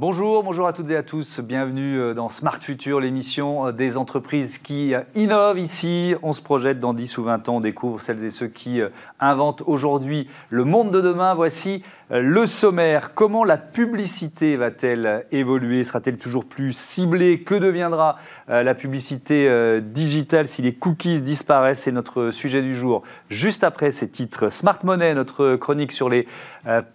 Bonjour, bonjour à toutes et à tous. Bienvenue euh, dans Smart Future, l'émission euh, des entreprises qui euh, innovent ici. On se projette dans 10 ou 20 ans, on découvre celles et ceux qui inventent aujourd'hui le monde de demain. Voici le sommaire. Comment la publicité va-t-elle évoluer? Sera-t-elle toujours plus ciblée? Que deviendra la publicité digitale si les cookies disparaissent? C'est notre sujet du jour. Juste après ces titres, Smart Money, notre chronique sur les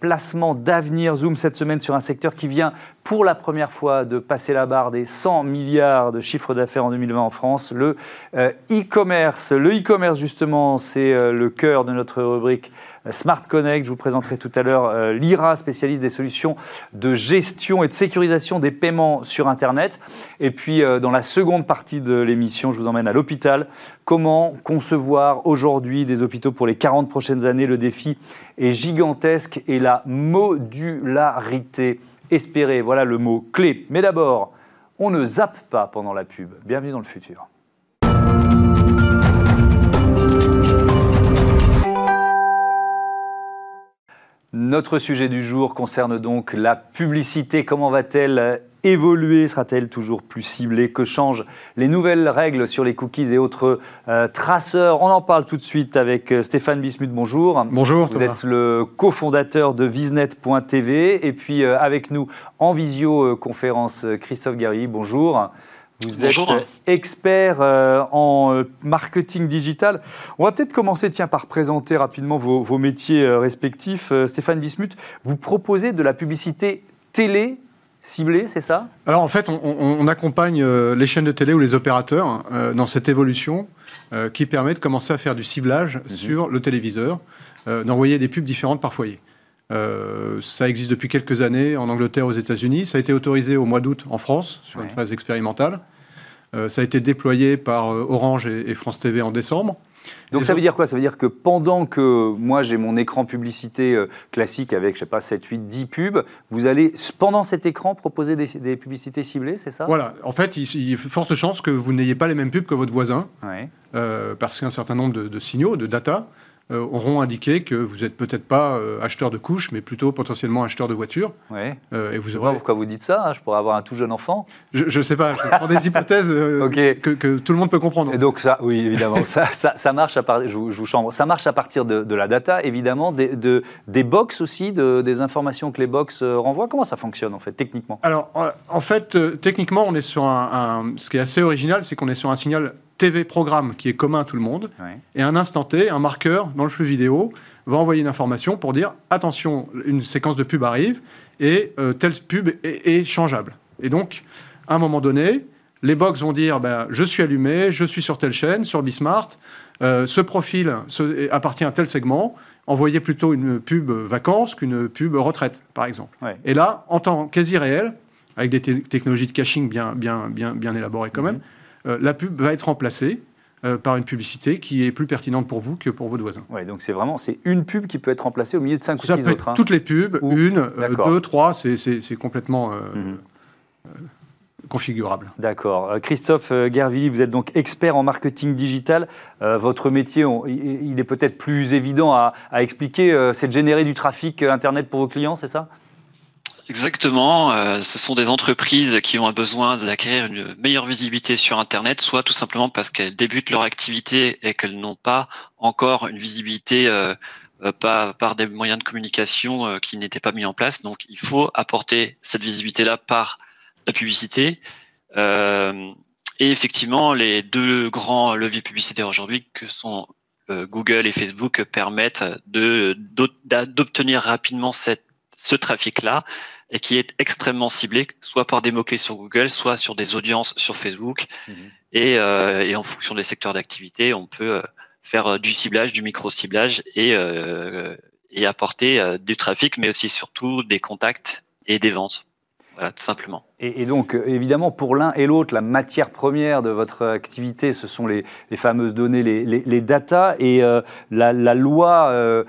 placements d'avenir. Zoom cette semaine sur un secteur qui vient pour la première fois de passer la barre des 100 milliards de chiffre d'affaires en 2020 en France, le euh, e-commerce. le e-commerce, justement, c'est euh, le cœur de notre rubrique euh, Smart Connect. Je vous présenterai tout à l'heure l'IRA, spécialiste des solutions de gestion et de sécurisation des paiements sur Internet. Et puis, dans la seconde partie de l'émission, je vous emmène à l'hôpital. Comment concevoir aujourd'hui des hôpitaux pour les 40 prochaines années? Le défi est gigantesque et la modularité espérer, voilà le mot clé. Mais d'abord, on ne zappe pas pendant la pub. Bienvenue dans le futur. Notre sujet du jour concerne donc la publicité. Comment va-t-elle évoluer? Sera-t-elle toujours plus ciblée? Que changent les nouvelles règles sur les cookies et autres euh, traceurs? On en parle tout de suite avec euh, Stéphane Bismuth. Bonjour. Bonjour. Vous êtes le cofondateur de Visnet.tv et puis euh, avec nous en visioconférence Christophe Gary. Bonjour. Vous êtes expert en marketing digital. On va peut-être commencer tiens, par présenter rapidement vos, vos métiers respectifs. Stéphane Bismuth, vous proposez de la publicité télé ciblé, c'est ça? Alors en fait, on, accompagne euh, les chaînes de télé ou les opérateurs euh, dans cette évolution euh, qui permet de commencer à faire du ciblage mhm. sur le téléviseur, d'envoyer des pubs différentes par foyer. Ça existe depuis quelques années en Angleterre, aux États-Unis. Ça a été autorisé au mois d'août en France sur une phase expérimentale. ça a été déployé par Orange et France TV en décembre. Donc ça veut dire quoi? Ça veut dire que pendant que moi j'ai mon écran publicité euh, classique avec, je sais pas, 7, 8, 10 pubs, vous allez, pendant cet écran, proposer des, publicités ciblées, c'est ça? Voilà. En fait, il, y a forte chance que vous n'ayez pas les mêmes pubs que votre voisin, euh, parce qu'un certain nombre de, de, signaux, de data, euh, auront indiqué que vous n'êtes peut-être pas euh, acheteur de couches, mais plutôt potentiellement acheteur de voitures. Ouais. Euh, et vous aurez... pourquoi vous dites ça. Hein, je pourrais avoir un tout jeune enfant. Je ne sais pas. Je prends des hypothèses que, tout le monde peut comprendre. Et donc ça, oui, évidemment, ça, ça, marche à partir. Je, vous chambre. Ça marche à partir de, la data, évidemment, des, de, des box aussi, de, des informations que les box renvoient. Comment ça fonctionne en fait techniquement? Alors, en fait, techniquement, on est sur un, ce qui est assez original, c'est qu'on est sur un signal TV programme qui est commun à tout le monde, et un instant T, un marqueur dans le flux vidéo va envoyer une information pour dire attention, une séquence de pub arrive et euh, telle pub est, changeable. Et donc, à un moment donné, les box vont dire ben, je suis allumé, je suis sur telle chaîne, sur Bismart, euh, ce profil appartient à tel segment, envoyez plutôt une pub vacances qu'une pub retraite, par exemple. Et là, en temps quasi réel, avec des technologies de caching bien, bien, bien, bien élaborées quand mhm. même, euh, la pub va être remplacée euh, par une publicité qui est plus pertinente pour vous que pour votre voisin. Ouais, donc c'est vraiment c'est une pub qui peut être remplacée au milieu de cinq ou six autres. Hein. Toutes les pubs, une, euh, deux, trois, c'est complètement mhm. configurable. D'accord. Christophe Gervilly, vous êtes donc expert en marketing digital. votre métier, il est peut-être plus évident à, à expliquer. c'est de générer du trafic Internet pour vos clients, c'est ça? Exactement. Euh, ce sont des entreprises qui ont un besoin d'acquérir une meilleure visibilité sur Internet, soit tout simplement parce qu'elles débutent leur activité et qu'elles n'ont pas encore une visibilité euh, euh, par, des moyens de communication qui n'étaient pas mis en place. Donc, il faut apporter cette visibilité-là par la publicité. et effectivement, les deux grands leviers publicitaires aujourd'hui, que sont Google et Facebook, permettent d'obtenir rapidement cette, ce trafic-là et qui est extrêmement ciblé, soit par des mots-clés sur Google, soit sur des audiences sur Facebook. Mhm. Et, euh, et, en fonction des secteurs d'activité, on peut euh, faire euh, du ciblage, du micro-ciblage et, et apporter du trafic, mais aussi surtout des contacts et des ventes. Voilà, tout simplement. Et, donc, euh, évidemment, pour l'un et l'autre, la matière première de votre activité, ce sont les, fameuses données, les, les, data. Et euh, la, loi euh,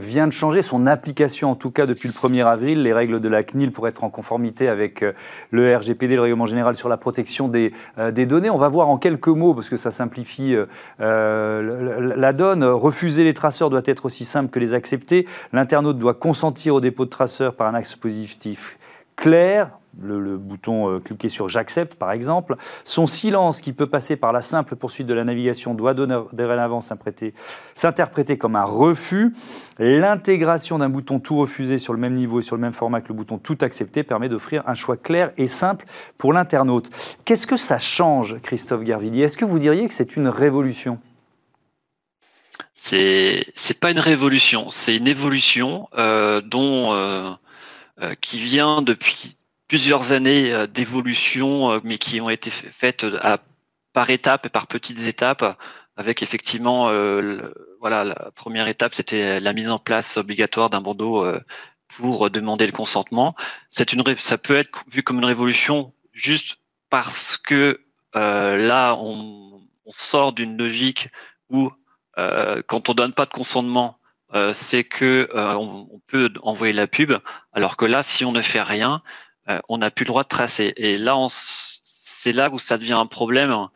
vient de changer son application, en tout cas depuis le 1er avril. Les règles de la CNIL pour être en conformité avec le RGPD, le Règlement général sur la protection des, des, données. On va voir en quelques mots, parce que ça simplifie la donne. Refuser les traceurs doit être aussi simple que les accepter. L'internaute doit consentir au dépôt de traceurs par un axe positif clair, le, bouton cliquer sur j'accepte par exemple. Son silence qui peut passer par la simple poursuite de la navigation doit dorénavant s'interpréter comme un refus. L'intégration d'un bouton tout refusé sur le même niveau et sur le même format que le bouton tout accepté permet d'offrir un choix clair et simple pour l'internaute. Qu'est-ce que ça change, Christophe Garvillier Est-ce que vous diriez que c'est une révolution? C'est pas une révolution, c'est une évolution euh, dont euh, euh, qui vient depuis plusieurs années d'évolution, mais qui ont été faites à, par étapes et par petites étapes, avec effectivement, voilà, la première étape, c'était la mise en place obligatoire d'un bandeau pour demander le consentement. C'est une, ça peut être vu comme une révolution juste parce que là, on, sort d'une logique où euh, quand on donne pas de consentement, euh, c'est que euh, on, peut envoyer la pub, alors que là, si on ne fait rien, on n'a plus le droit de tracer. Et là, c'est là où ça devient un problème.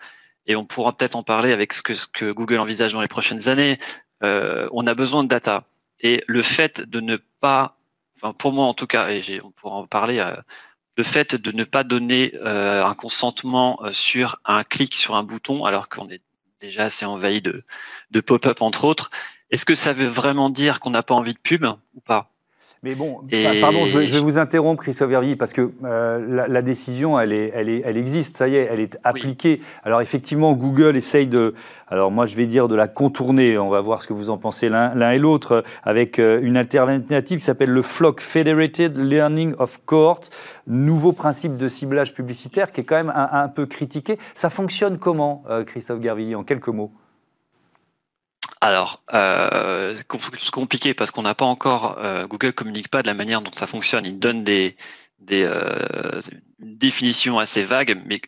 Et on pourra peut-être en parler avec ce que, Google envisage dans les prochaines années. on a besoin de data. Et le fait de ne pas, enfin pour moi en tout cas, et on pourra en parler, le fait de ne pas donner un consentement sur un clic sur un bouton, alors qu'on est déjà assez envahi de pop-up entre autres. Est-ce que ça veut vraiment dire qu'on n'a pas envie de pub ou pas? Mais bon, pardon, je vais, vous interrompre, Christophe Vervilly, parce que euh, la, décision, elle, est, elle, est, elle existe, ça y est, elle est appliquée. Alors effectivement, Google essaye de, alors moi je vais dire de la contourner, on va voir ce que vous en pensez l'un et l'autre, avec euh, une alternative qui s'appelle le FLOC, Federated Learning of Cohort, nouveau principe de ciblage publicitaire qui est quand même un, peu critiqué. Ça fonctionne comment, euh, Christophe Garvilly, en quelques mots? Alors, euh, c'est compliqué parce qu'on n'a pas encore, euh, Google communique pas de la manière dont ça fonctionne. Il donne des, des euh, définitions assez vagues, mais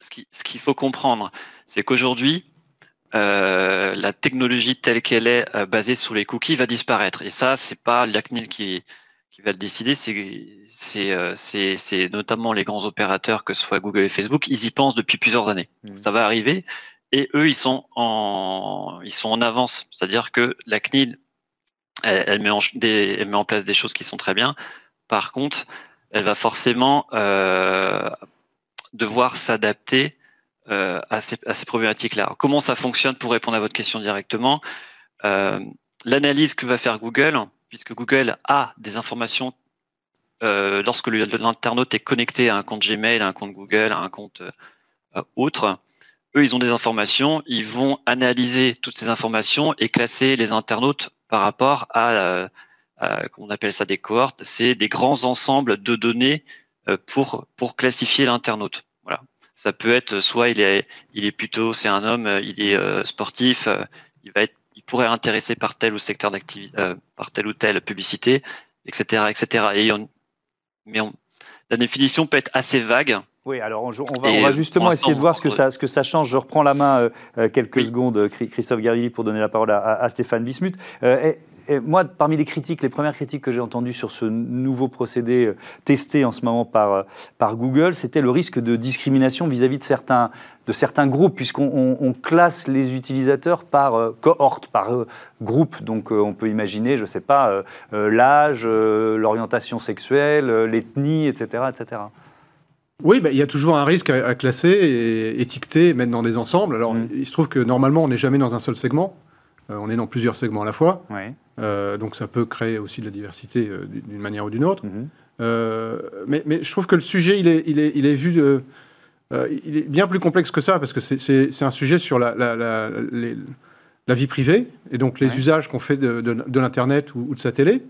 ce qu'il faut comprendre, c'est qu'aujourd'hui, euh, la technologie telle qu'elle est basée sur les cookies va disparaître. Et ça, c'est pas l'ACNIL qui, qui va le décider, c'est notamment les grands opérateurs, que ce soit Google et Facebook, ils y pensent depuis plusieurs années. Mmh. Ça va arriver et eux, ils sont en, avance. C'est-à-dire que la CNIL, elle, met en, place des choses qui sont très bien. Par contre, elle va forcément euh, devoir s'adapter euh, à ces, à ces problématiques-là. Comment ça fonctionne pour répondre à votre question directement euh, L'analyse que va faire Google, puisque Google a des informations lorsque l'internaute est connecté à un compte Gmail, à un compte Google, à un compte autre, eux, ils ont des informations, ils vont analyser toutes ces informations et classer les internautes par rapport à, euh, on appelle ça des cohortes, c'est des grands ensembles de données euh, pour, pour classifier l'internaute. Voilà. Ça peut être soit il est, il est plutôt, c'est un homme, il est euh, sportif, il va être, il pourrait par tel ou secteur d'activité, par telle ou telle publicité, etc., etc. Et mais la définition peut être assez vague oui, alors on, va, justement essayer de voir ce que, ça, ce que ça change. Je reprends la main euh, euh, quelques secondes, euh, Christophe Garvilli, pour donner la parole à, Stéphane Bismuth. Et, moi, parmi les critiques, les premières critiques que j'ai entendues sur ce nouveau procédé testé en ce moment par, par Google, c'était le risque de discrimination vis-à-vis de certains, de certains groupes, puisqu'on classe les utilisateurs par cohorte, par groupe. Donc on peut imaginer, je ne sais pas, l'âge, l'orientation sexuelle, l'ethnie, etc., etc. Oui, bah, il y a toujours un risque à, classer, et étiqueter, mettre dans des ensembles. Alors, mm. il se trouve que normalement, on n'est jamais dans un seul segment. Euh, on est dans plusieurs segments à la fois. Euh, donc, ça peut créer aussi de la diversité euh, d'une manière ou d'une autre. Mm-hmm. Mais, je trouve que le sujet, il est, il est, il est vu de, il est bien plus complexe que ça, parce que c'est un sujet sur la, la, vie privée, et donc les usages qu'on fait de, de, l'Internet ou, ou, de sa télé.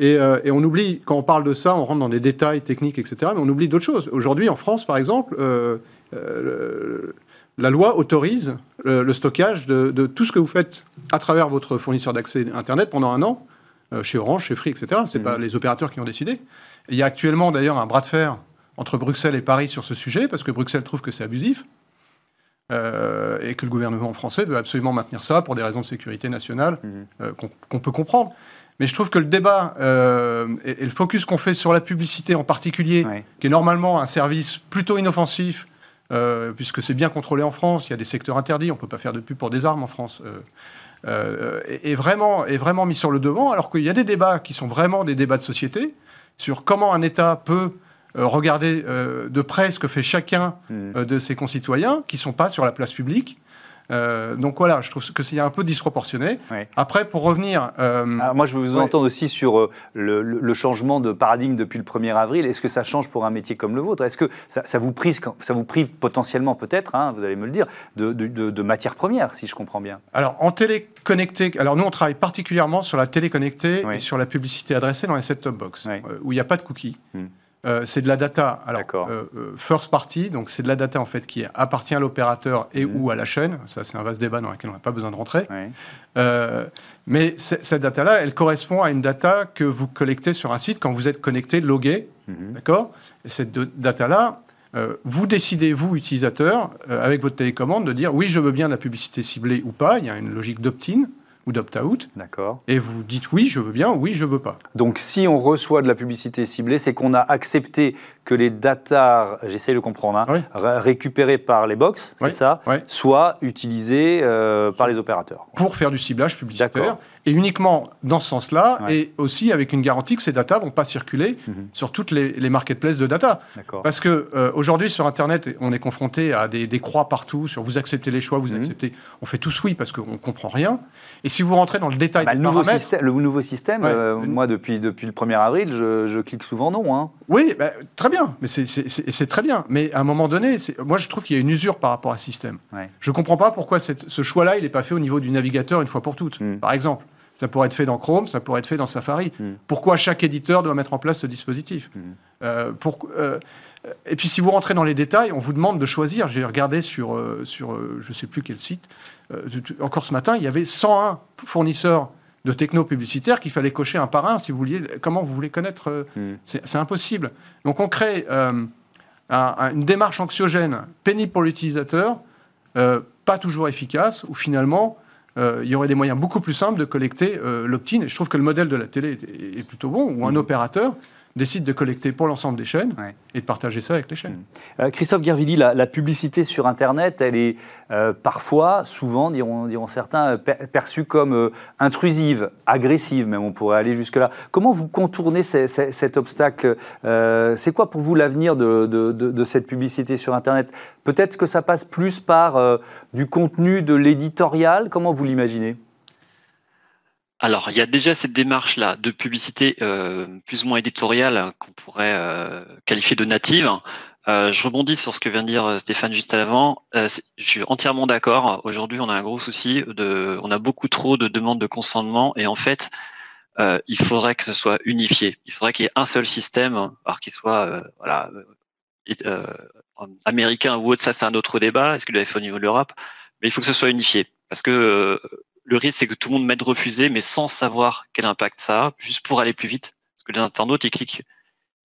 Euh, et, on oublie, quand on parle de ça, on rentre dans des détails techniques, etc., mais on oublie d'autres choses. Aujourd'hui, en France, par exemple, euh, euh, la loi autorise le, stockage de, tout ce que vous faites à travers votre fournisseur d'accès Internet pendant un an, chez Orange, chez Free, etc. Ce n'est pas mmh. les opérateurs qui ont décidé. il y a actuellement, d'ailleurs, un bras de fer entre Bruxelles et Paris sur ce sujet, parce que Bruxelles trouve que c'est abusif. et que le gouvernement français veut absolument maintenir ça pour des raisons de sécurité nationale mmh. qu'on peut comprendre. Mais je trouve que le débat euh, et, le focus qu'on fait sur la publicité en particulier, qui est normalement un service plutôt inoffensif, euh, puisque c'est bien contrôlé en France, il y a des secteurs interdits, on ne peut pas faire de pub pour des armes en France, euh, est, vraiment, est vraiment mis sur le devant, alors qu'il y a des débats qui sont vraiment des débats de société sur comment un État peut regarder de près ce que fait chacun mmh. de ses concitoyens qui ne sont pas sur la place publique. Euh, donc voilà, je trouve que c'est un peu disproportionné. Après, pour revenir. Euh, moi, je veux vous entendre aussi sur euh, le, changement de paradigme depuis le 1er avril. Est-ce que ça change pour un métier comme le vôtre? Est-ce que ça, vous prive, ça vous prive potentiellement, peut-être, hein, vous allez me le dire, de, de, matières premières, si je comprends bien? Alors, en téléconnecté, alors nous, on travaille particulièrement sur la téléconnectée et sur la publicité adressée dans les set-top box, où il n'y a pas de cookies. Hmm. Euh, c'est de la data, alors euh, euh, first party, donc c'est de la data en fait qui appartient à l'opérateur et mhm. ou à la chaîne. Ça, c'est un vaste débat dans lequel on n'a pas besoin de rentrer. mais cette data-là, elle correspond à une data que vous collectez sur un site quand vous êtes connecté, logué, mhm. d'accord? Et cette data-là, vous décidez, vous, utilisateur, avec votre télécommande, de dire oui, je veux bien de la publicité ciblée ou pas. Il y a une logique d'opt-in ou d'opt-out. D'accord. Et vous dites oui, je veux bien, oui, je veux pas. Donc si on reçoit de la publicité ciblée, c'est qu'on a accepté que les data, j'essaie de comprendre, hein, récupérés par les box, c'est ça, soient utilisés euh, par les opérateurs. Pour faire du ciblage publicitaire et uniquement dans ce sens-là, et aussi avec une garantie que ces data vont pas circuler mhm. sur toutes les, les, marketplaces de data. Parce que euh, aujourd'hui sur Internet, on est confronté à des, des, croix partout sur vous acceptez les choix, vous mhm. acceptez. On fait tous oui parce qu'on comprend rien. Et si vous rentrez dans le détail bah, le, nouveau système, le nouveau système, euh, moi depuis depuis le 1er avril, je, je clique souvent non. Hein. Oui, bah, très bien, mais c'est très bien. Mais à un moment donné, moi je trouve qu'il y a une usure par rapport à ce système. Je ne comprends pas pourquoi cette, ce choix-là, il n'est pas fait au niveau du navigateur une fois pour toutes. Hmm. Par exemple. Ça pourrait être fait dans Chrome, ça pourrait être fait dans Safari. Hmm. Pourquoi chaque éditeur doit mettre en place ce dispositif hmm. euh, pour, euh, Et puis si vous rentrez dans les détails, on vous demande de choisir. J'ai regardé sur, euh, sur je ne sais plus quel site, encore ce matin, il y avait 101 fournisseurs de techno publicitaires qu'il fallait cocher un par un si vous vouliez. Comment vous voulez connaître hmm. C'est impossible. Donc on crée une démarche anxiogène, pénible pour l'utilisateur, pas toujours efficace, où finalement euh, il y aurait des moyens beaucoup plus simples de collecter euh, l'opt-in. Et je trouve que le modèle de la télé est, plutôt bon, où un mmh. opérateur décide de collecter pour l'ensemble des chaînes et de partager ça avec les chaînes. Mmh. Euh, Christophe Guervilly, la, publicité sur Internet, elle est parfois, souvent, diront, diront certains, perçue comme intrusive, agressive même, on pourrait aller jusque-là. Comment vous contournez cet obstacle C'est quoi pour vous l'avenir de, de, cette publicité sur Internet? Peut-être que ça passe plus par du contenu de l'éditorial Comment vous l'imaginez? Alors, il y a déjà cette démarche-là de publicité euh, plus ou moins éditoriale qu'on pourrait euh, qualifier de native. Euh, je rebondis sur ce que vient de dire Stéphane juste avant. je suis entièrement d'accord. Aujourd'hui, on a un gros souci. De, on a beaucoup trop de demandes de consentement et en fait, il faudrait que ce soit unifié. Il faudrait qu'il y ait un seul système, alors qu'il soit voilà, américain ou autre. Ça, c'est un autre débat. Est-ce qu'il doit être au niveau de l'Europe? Mais il faut que ce soit unifié parce que le risque, c'est que tout le monde mette refuser, mais sans savoir quel impact ça a, juste pour aller plus vite. Parce que les internautes, ils cliquent,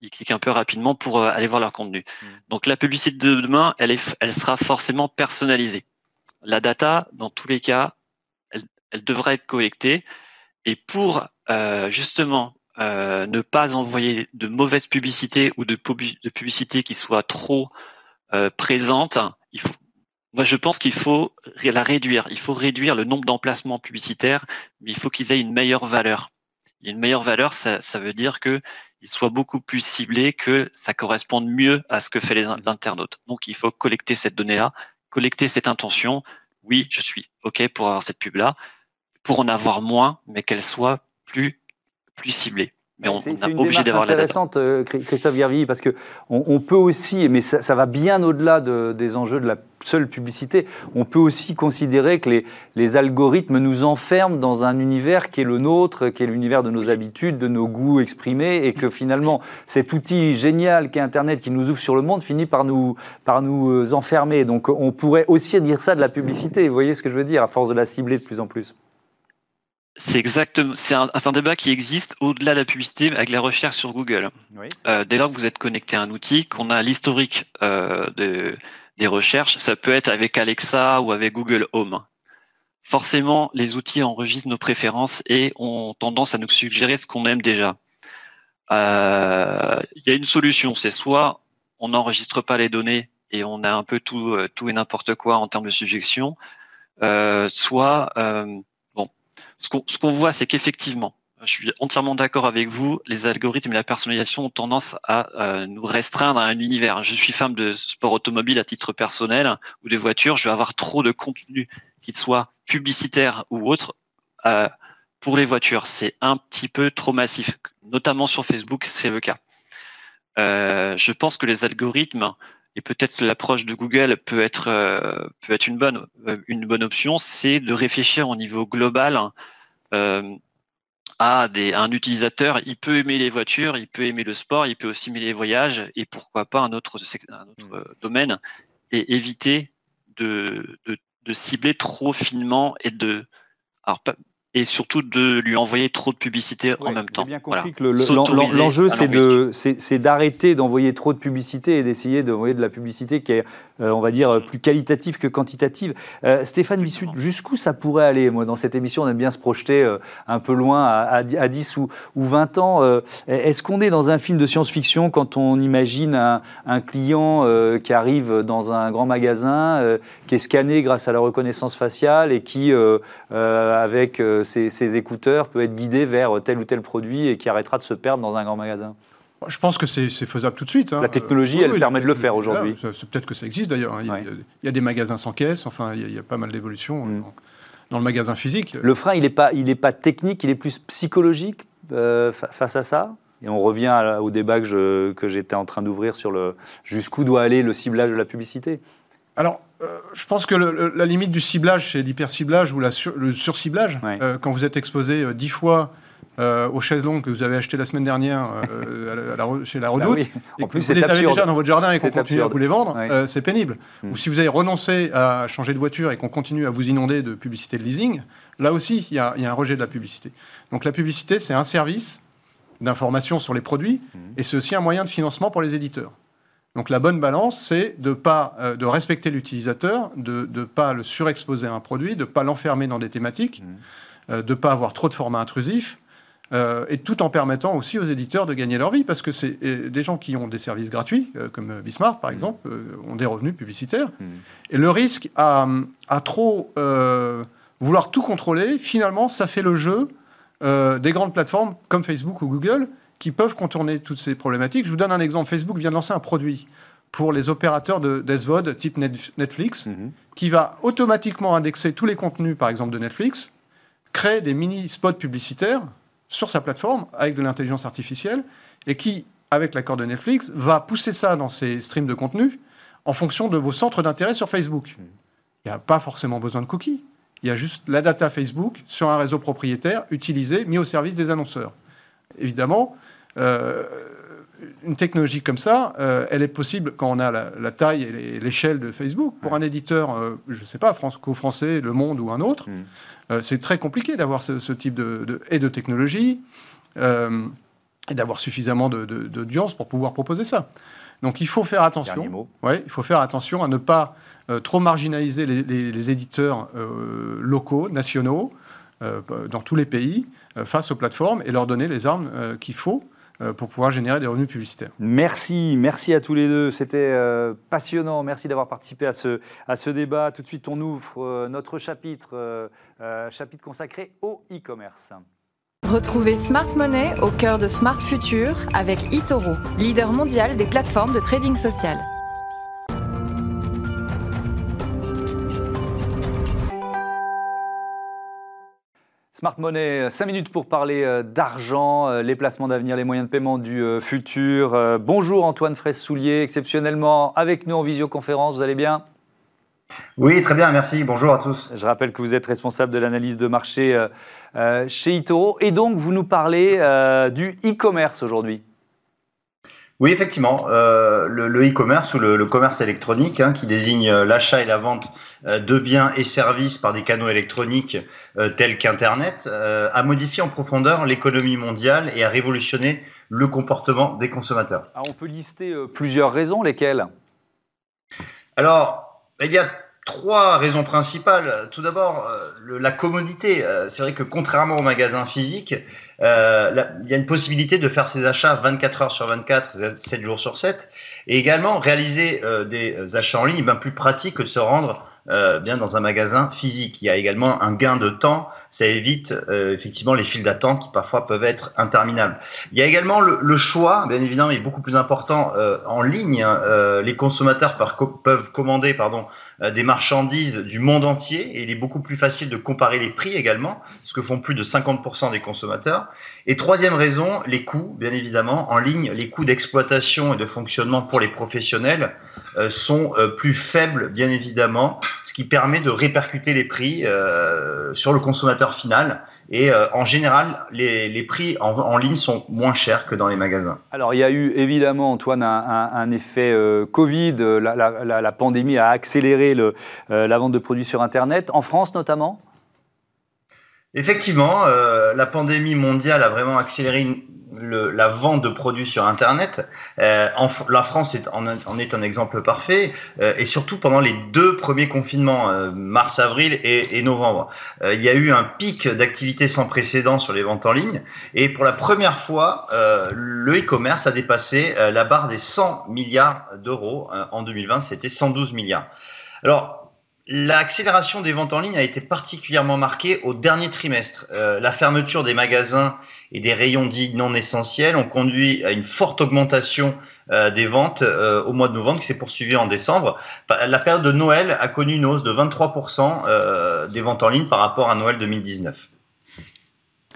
ils cliquent un peu rapidement pour euh, aller voir leur contenu. Mm. Donc la publicité de demain, elle, est, elle sera forcément personnalisée. La data, dans tous les cas, elle, elle devrait être collectée. Et pour euh, justement euh, ne pas envoyer de mauvaises publicités ou de, de publicités qui soient trop euh, présentes, il faut, moi, je pense qu'il faut la réduire. Il faut réduire le nombre d'emplacements publicitaires, mais il faut qu'ils aient une meilleure valeur. une meilleure valeur, ça, veut dire qu'ils soient beaucoup plus ciblés, que ça corresponde mieux à ce que fait l'internaute. Donc, il faut collecter cette donnée-là, collecter cette intention. Oui, je suis OK pour avoir cette pub-là, pour en avoir moins, mais qu'elle soit plus, plus ciblée c'est une démarche intéressante, euh, Christophe Gervilly, parce que on, peut aussi, mais ça, va bien au-delà des enjeux de la seule publicité, on peut aussi considérer que les, les, algorithmes nous enferment dans un univers qui est le nôtre, qui est l'univers de nos habitudes, de nos goûts exprimés, et que finalement cet outil génial qu'est Internet, qui nous ouvre sur le monde, finit par nous, par nous euh, enfermer. Donc on pourrait aussi dire ça de la publicité, vous voyez ce que je veux dire, à force de la cibler de plus en plus. C'est exactement, c'est un, débat qui existe au-delà de la publicité avec la recherche sur Google. Euh, dès lors que vous êtes connecté à un outil, qu'on a l'historique euh, des recherches, ça peut être avec Alexa ou avec Google Home. Forcément, les outils enregistrent nos préférences et ont tendance à nous suggérer ce qu'on aime déjà. Euh, il y a une solution, c'est soit on n'enregistre pas les données et on a un peu tout, tout et n'importe quoi en termes de suggestion, soit ce qu'on voit, c'est qu'effectivement, je suis entièrement d'accord avec vous. Les algorithmes et la personnalisation ont tendance à nous restreindre à un univers. Je suis fan de sport automobile à titre personnel ou de voitures. Je vais avoir trop de contenu, qu'il soit publicitaire ou autre, euh, pour les voitures. C'est un petit peu trop massif. Notamment sur Facebook, c'est le cas. Euh, je pense que les algorithmes et peut-être l'approche de Google peut être euh, peut être une bonne une bonne option, c'est de réfléchir au niveau global à, un utilisateur, il peut aimer les voitures, il peut aimer le sport, il peut aussi aimer les voyages et pourquoi pas un autre, un autre mm. domaine et éviter de, de, cibler trop finement et de alors et surtout de lui envoyer trop de publicité en même temps. J'ai bien compris que l'enjeu, c'est de, c'est d'arrêter d'envoyer trop de publicité et d'essayer d'envoyer de la publicité qui est, euh, on va dire, plus qualitative que quantitative. Euh, Stéphane Vissut, jusqu'où ça pourrait aller? Moi, dans cette émission, on aime bien se projeter euh, un peu loin, à, 10 ou, ou, 20 ans. Est-ce qu'on est dans un film de science-fiction quand on imagine un, un client qui arrive dans un grand magasin, qui est scanné grâce à la reconnaissance faciale et qui, avec ces, écouteurs peut être guidé vers tel ou tel produit et qui arrêtera de se perdre dans un grand magasin je pense que c'est faisable tout de suite. Hein. La technologie, elle permet de le faire aujourd'hui. Peut-être que ça existe d'ailleurs. Hein. Il, y a des magasins sans caisse, enfin, il y a, pas mal d'évolutions mm. dans, le magasin physique. Le frein, il n'est pas, pas technique, il est plus psychologique euh, face à ça? Et on revient au débat que j'étais en train d'ouvrir sur le jusqu'où doit aller le ciblage de la publicité? Alors, euh, je pense que la limite du ciblage, c'est l'hyperciblage ou la le surciblage. Euh, quand vous êtes exposé euh, dix fois aux chaises longues que vous avez achetées la semaine dernière chez la Redoute, bah et que vous les avez déjà dans votre jardin et qu'on continue à vous les vendre, c'est pénible. Hmm. Ou si vous avez renoncé à changer de voiture et qu'on continue à vous inonder de publicité de leasing, là aussi, il y, a un rejet de la publicité. Donc la publicité, c'est un service d'information sur les produits hmm. et c'est aussi un moyen de financement pour les éditeurs. Donc la bonne balance, c'est de pas euh, de respecter l'utilisateur, de ne pas le surexposer à un produit, de ne pas l'enfermer dans des thématiques, mmh. euh, de ne pas avoir trop de formats intrusifs, euh, et tout en permettant aussi aux éditeurs de gagner leur vie, parce que c'est des gens qui ont des services gratuits, comme Bismarck par mmh. exemple, ont des revenus publicitaires. Mmh. Et le risque à, à trop vouloir tout contrôler, finalement, ça fait le jeu des grandes plateformes comme Facebook ou Google, qui peuvent contourner toutes ces problématiques. Je vous donne un exemple. Facebook vient de lancer un produit pour les opérateurs de SVOD type Netflix, mhm. qui va automatiquement indexer tous les contenus, par exemple, de Netflix, créer des mini-spots publicitaires sur sa plateforme avec de l'intelligence artificielle, et qui, avec l'accord de Netflix, va pousser ça dans ses streams de contenu en fonction de vos centres d'intérêt sur Facebook. Mhm. Il n'y a pas forcément besoin de cookies. Il y a juste la data Facebook sur un réseau propriétaire utilisé, mis au service des annonceurs. Évidemment, euh, une technologie comme ça, euh, elle est possible quand on a la, taille et l'échelle de Facebook. Pour un éditeur, euh, je ne sais pas, franco-français, Le Monde ou un autre, mm. c'est très compliqué d'avoir ce, type de, et de technologie et d'avoir suffisamment d'audience pour pouvoir proposer ça. Donc il faut faire attention. Ouais, il faut faire attention à ne pas trop marginaliser les, les éditeurs locaux, nationaux, dans tous les pays, face aux plateformes et leur donner les armes qu'il faut pour pouvoir générer des revenus publicitaires. Merci, merci à tous les deux. C'était euh, passionnant. Merci d'avoir participé à ce, à ce débat. Tout de suite, on ouvre euh, notre chapitre, chapitre consacré au e-commerce. Retrouvez Smart Money au cœur de Smart Future avec eToro, leader mondial des plateformes de trading social. Smart Money, 5 minutes pour parler euh, d'argent, euh, les placements d'avenir, les moyens de paiement du euh, futur. Bonjour Antoine Fraisse-Soulier, exceptionnellement avec nous en visioconférence, vous allez bien? Oui, très bien, merci. Bonjour à tous. Je rappelle que vous êtes responsable de l'analyse de marché chez Itoro et donc vous nous parlez du e-commerce aujourd'hui. Oui, effectivement, euh, le e-commerce ou le, commerce électronique, hein, qui désigne euh, l'achat et la vente euh, de biens et services par des canaux électroniques tels qu'Internet, a modifié en profondeur l'économie mondiale et a révolutionné le comportement des consommateurs. on peut lister plusieurs raisons, lesquelles? Alors, il y a trois raisons principales. Tout d'abord, euh, la commodité. Euh, c'est vrai que contrairement au magasin physique, euh, il y a une possibilité de faire ses achats 24 heures sur 24, 7 jours sur 7, et également réaliser des achats en ligne bien plus pratique que de se rendre bien dans un magasin physique. Il y a également un gain de temps ça évite effectivement les files d'attente qui parfois peuvent être interminables. Il y a également le, choix, bien évidemment, est beaucoup plus important en ligne. les consommateurs peuvent commander pardon, euh, des marchandises du monde entier et il est beaucoup plus facile de comparer les prix également, ce que font plus de 50% des consommateurs. Et troisième raison, les coûts, bien évidemment, en ligne, les coûts d'exploitation et de fonctionnement pour les professionnels euh, sont euh, plus faibles, bien évidemment, ce qui permet de répercuter les prix sur le consommateur final et euh, en général, les, prix en, ligne sont moins chers que dans les magasins. Alors, il y a eu évidemment, Antoine, un, effet euh, Covid. La, pandémie a accéléré le, euh, la vente de produits sur Internet, en France notamment? Effectivement, la pandémie mondiale a vraiment accéléré une, la vente de produits sur Internet. Euh, la France est, en, est un exemple parfait, euh, et surtout pendant les deux premiers confinements, euh, mars, avril et, novembre. il y a eu un pic d'activité sans précédent sur les ventes en ligne, et pour la première fois, le e-commerce a dépassé la barre des 100 milliards d'euros. en 2020, c'était 112 milliards. Alors, L'accélération des ventes en ligne a été particulièrement marquée au dernier trimestre. la fermeture des magasins et des rayons dits non essentiels ont conduit à une forte augmentation euh, des ventes euh, au mois de novembre qui s'est poursuivie en décembre. La période de Noël a connu une hausse de 23% euh, des ventes en ligne par rapport à Noël 2019.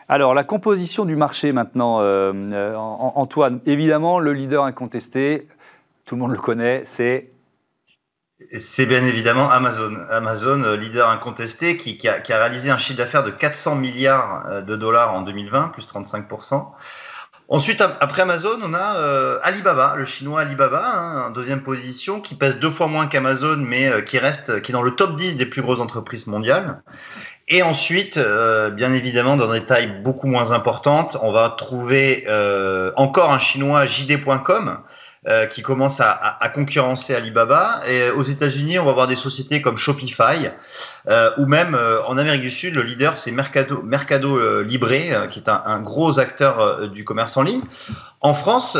Alors, la composition du marché maintenant, Antoine, évidemment, le leader incontesté, tout le monde le connaît, c'est c'est bien évidemment Amazon. Amazon, euh, leader incontesté, qui, a, réalisé un chiffre d'affaires de 400 milliards euh, de dollars en 2020, plus 35%. Ensuite, après Amazon, on a euh, Alibaba, le chinois Alibaba, hein, en deuxième position, qui pèse deux fois moins qu'Amazon, mais qui reste, qui est dans le top 10 des plus grosses entreprises mondiales. Et ensuite, bien évidemment, dans des tailles beaucoup moins importantes, on va trouver encore un chinois JD.com, euh, qui commence à, concurrencer Alibaba. Et aux États-Unis, on va voir des sociétés comme Shopify, euh, ou même euh, en Amérique du Sud, le leader c'est Mercado, Mercado Libre, qui est un, gros acteur du commerce en ligne. En France,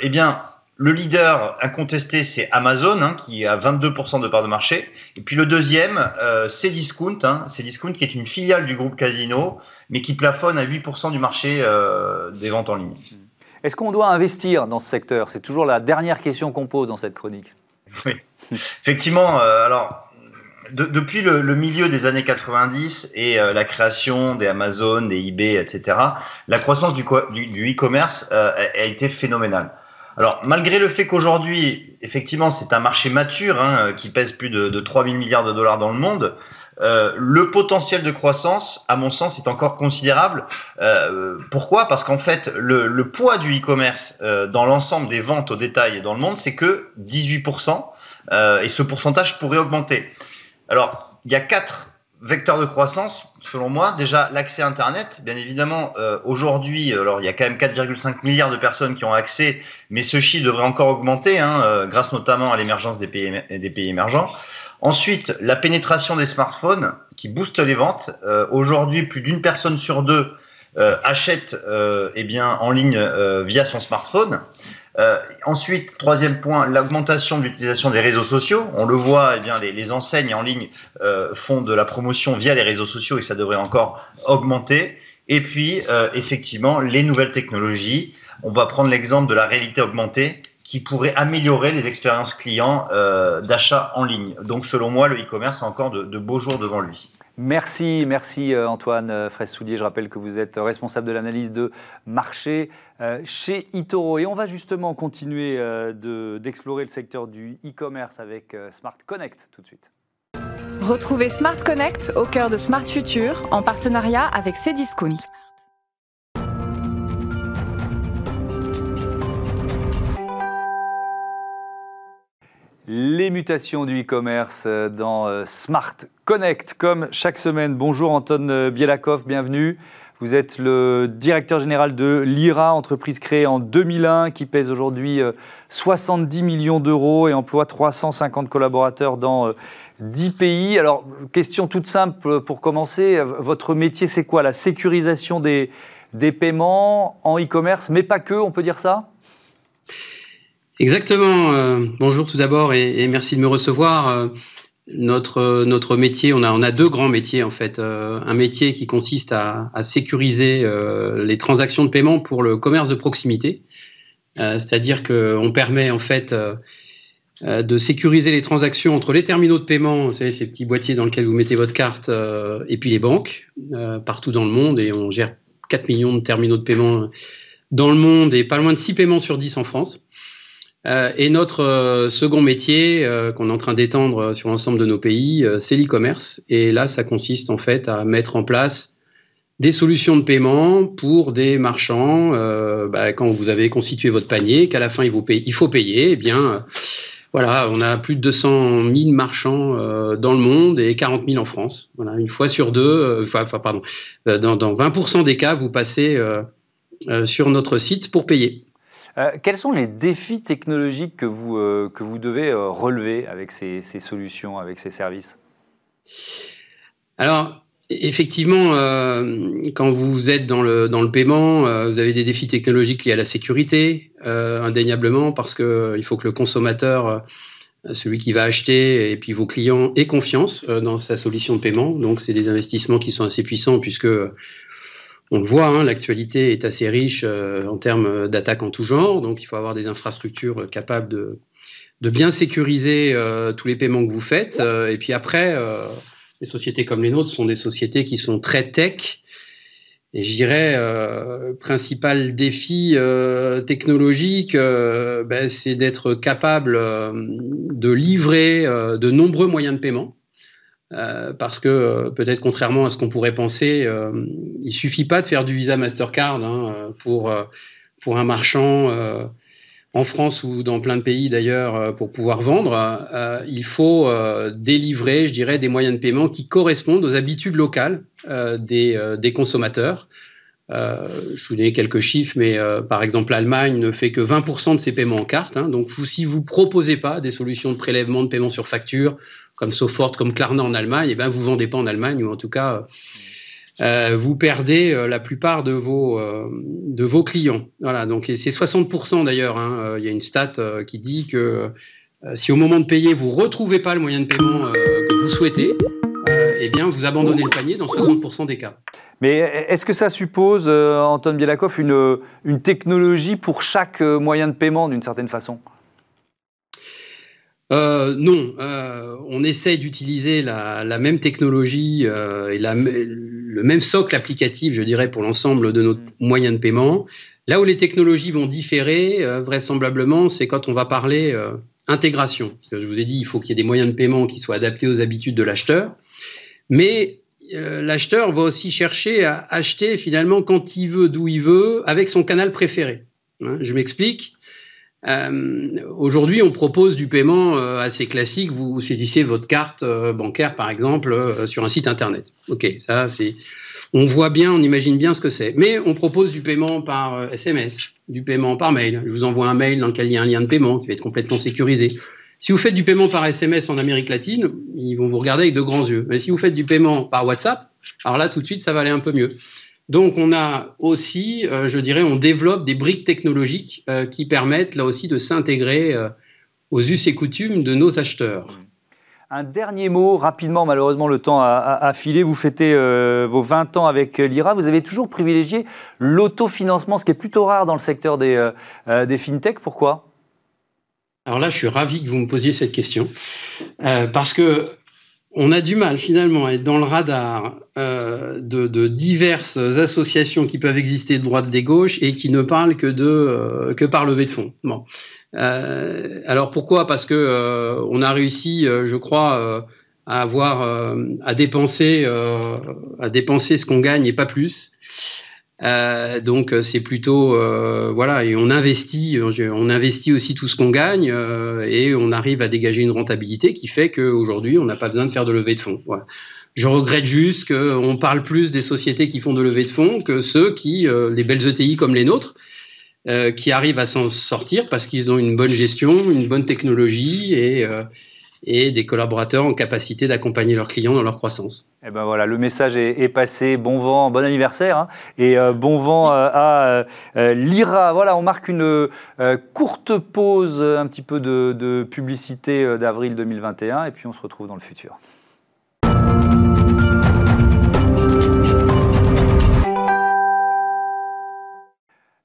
eh bien, le leader incontesté, c'est Amazon, hein, qui a 22% de part de marché. Et puis le deuxième, euh, c'est Discount, hein, c'est Discount qui est une filiale du groupe Casino, mais qui plafonne à 8% du marché des ventes en ligne. Est-ce qu'on doit investir dans ce secteur? C'est toujours la dernière question qu'on pose dans cette chronique. Oui, effectivement. Euh, alors, depuis le, milieu des années 90 et euh, la création des Amazon, des eBay, etc., la croissance du, e-commerce euh, a, été phénoménale. Alors, malgré le fait qu'aujourd'hui, effectivement, c'est un marché mature hein, qui pèse plus de, de 3 000 milliards de dollars dans le monde, euh, le potentiel de croissance, à mon sens, est encore considérable. Euh, pourquoi? Parce qu'en fait, le, poids du e-commerce euh, dans l'ensemble des ventes au détail dans le monde, c'est que 18%, et ce pourcentage pourrait augmenter. Alors, il y a quatre vecteurs de croissance, selon moi. Déjà, l'accès Internet, bien évidemment, aujourd'hui, alors il y a quand même 4,5 milliards de personnes qui ont accès, mais ce chiffre devrait encore augmenter, hein, grâce notamment à l'émergence des pays, des pays émergents. Ensuite, la pénétration des smartphones qui booste les ventes. Euh, aujourd'hui, plus d'une personne sur deux euh, achète euh, eh bien, en ligne euh, via son smartphone. Ensuite, troisième point, l'augmentation de l'utilisation des réseaux sociaux. On le voit, eh bien, les, enseignes en ligne font de la promotion via les réseaux sociaux et ça devrait encore augmenter. Et puis, effectivement, les nouvelles technologies. On va prendre l'exemple de la réalité augmentée qui pourrait améliorer les expériences clients euh, d'achat en ligne. Donc selon moi, le e-commerce a encore de, beaux jours devant lui. Merci, merci euh, Antoine euh, Fraisse-Soulier. Je rappelle que vous êtes responsable de l'analyse de marché chez Itoro. Et on va justement continuer d'explorer le secteur du e-commerce avec Smart Connect tout de suite. Retrouvez Smart Connect au cœur de Smart Future en partenariat avec Cdiscount. Les mutations du e-commerce euh, dans euh, Smart Connect, comme chaque semaine. Bonjour Anton euh, Bielakov, bienvenue. Vous êtes le directeur général de l'IRA, entreprise créée en 2001 qui pèse aujourd'hui 70 millions d'euros et emploie 350 collaborateurs dans 10 pays. Alors, question toute simple pour commencer. Votre métier, c'est quoi? La sécurisation des, des paiements en e-commerce, mais pas que, on peut dire ça? Exactement. Euh, bonjour tout d'abord et, merci de me recevoir. Euh, notre, notre métier, on a, on a deux grands métiers en fait. un métier qui consiste à, à sécuriser les transactions de paiement pour le commerce de proximité. C'est-à-dire qu'on permet en fait euh, de sécuriser les transactions entre les terminaux de paiement, vous savez, ces petits boîtiers dans lesquels vous mettez votre carte, euh, et puis les banques, euh, partout dans le monde, et on gère 4 millions de terminaux de paiement dans le monde, et pas loin de 6 paiements sur 10 en France. Et notre second métier, qu'on est en train d'étendre sur l'ensemble de nos pays, c'est l'e-commerce. Et là, ça consiste en fait à mettre en place des solutions de paiement pour des marchands. Bah, quand vous avez constitué votre panier, qu'à la fin il, faut payer, eh bien voilà, on a plus de 200 000 marchands euh, dans le monde et 40 000 en France. Voilà, une fois sur deux, euh, enfin, pardon, euh, dans, 20% des cas, vous passez sur notre site pour payer. Quels sont les défis technologiques que vous, que vous devez relever avec ces, solutions, avec ces services? Alors, Effectivement, euh, quand vous êtes dans le, dans le paiement, euh, vous avez des défis technologiques liés à la sécurité, euh, indéniablement, parce qu'il faut que le consommateur, celui qui va acheter, et puis vos clients, aient confiance dans sa solution de paiement. Donc, c'est des investissements qui sont assez puissants, puisque on le voit, hein, l'actualité est assez riche en termes d'attaques en tout genre. Donc, il faut avoir des infrastructures capables de, bien sécuriser tous les paiements que vous faites. et puis après les sociétés comme les nôtres sont des sociétés qui sont très tech. Et je dirais, euh, principal défi euh, technologique, euh, ben, c'est d'être capable euh, de livrer de nombreux moyens de paiement. Parce que peut-être contrairement à ce qu'on pourrait penser, il suffit pas de faire du Visa Mastercard hein, pour, pour un marchand en France ou dans plein de pays d'ailleurs, euh, pour pouvoir vendre, euh, il faut euh, délivrer, je dirais, des moyens de paiement qui correspondent aux habitudes locales des, consommateurs. Je vous donne quelques chiffres, mais par exemple, l'Allemagne ne fait que 20% de ses paiements en carte. Hein. donc, si vous ne proposez pas des solutions de prélèvement de paiement sur facture, comme Sofort, comme Klarna en Allemagne, et eh ben, vous vendez pas en Allemagne, ou en tout cas, euh, vous perdez euh, la plupart de vos, euh, de vos clients. Voilà, donc c'est 60% d'ailleurs. Hein, il y a une stat qui dit que si au moment de payer, vous ne retrouvez pas le moyen de paiement que vous souhaitez, eh bien, vous abandonnez le panier dans 60% des cas. Mais est-ce que ça suppose, Antoine Bielakov, une, une technologie pour chaque moyen de paiement d'une certaine façon? Non, on essaie d'utiliser la, la, même technologie et la, le même socle applicatif, je dirais, pour l'ensemble de nos moyens de paiement. Là où les technologies vont différer, euh, vraisemblablement, c'est quand on va parler euh, intégration. Parce que je vous ai dit, il faut qu'il y ait des moyens de paiement qui soient adaptés aux habitudes de l'acheteur. Mais euh, l'acheteur va aussi chercher à acheter finalement quand il veut, d'où il veut, avec son canal préféré. Hein, je m'explique. Euh, aujourd'hui, on propose du paiement euh, assez classique. Vous saisissez votre carte bancaire, par exemple, sur un site internet. Ok, ça, c'est. On voit bien, on imagine bien ce que c'est. Mais on propose du paiement par SMS, du paiement par mail. Je vous envoie un mail dans lequel il y a un lien de paiement qui va être complètement sécurisé. Si vous faites du paiement par SMS en Amérique latine, ils vont vous regarder avec de grands yeux. Mais si vous faites du paiement par WhatsApp, alors là, tout de suite, ça va aller un peu mieux. Donc on a aussi, euh, je dirais, on développe des briques technologiques euh, qui permettent là aussi de s'intégrer euh, aux us et coutumes de nos acheteurs. Un dernier mot, rapidement, malheureusement le temps a, filé. Vous fêtez vos 20 ans avec l'IRA. Vous avez toujours privilégié l'autofinancement, ce qui est plutôt rare dans le secteur des, des fintech. Pourquoi? Alors là, je suis ravi que vous me posiez cette question, parce que on a du mal finalement à être dans le radar euh, de, diverses associations qui peuvent exister de droite des gauches et qui ne parlent que de euh, que par levée de fonds. Bon. Euh, alors pourquoi? Parce que on a réussi, je crois, à avoir à dépenser à dépenser ce qu'on gagne et pas plus. Euh, donc euh, c'est plutôt euh, voilà et on investit on investit aussi tout ce qu'on gagne et on arrive à dégager une rentabilité qui fait qu'aujourd'hui on n'a pas besoin de faire de levée de fonds. Je regrette juste qu'on parle plus des sociétés qui font de levée de fonds que ceux qui les belles ETI comme les nôtres qui arrivent à s'en sortir parce qu'ils ont une bonne gestion, une bonne technologie et et des collaborateurs en capacité d'accompagner leurs clients dans leur croissance. Et eh ben voilà, le message est, passé. Bon vent, bon anniversaire, hein. et bon vent à l'IRA. Voilà, on marque une courte pause, un petit peu de publicité d'avril 2021, et puis on se retrouve dans le futur.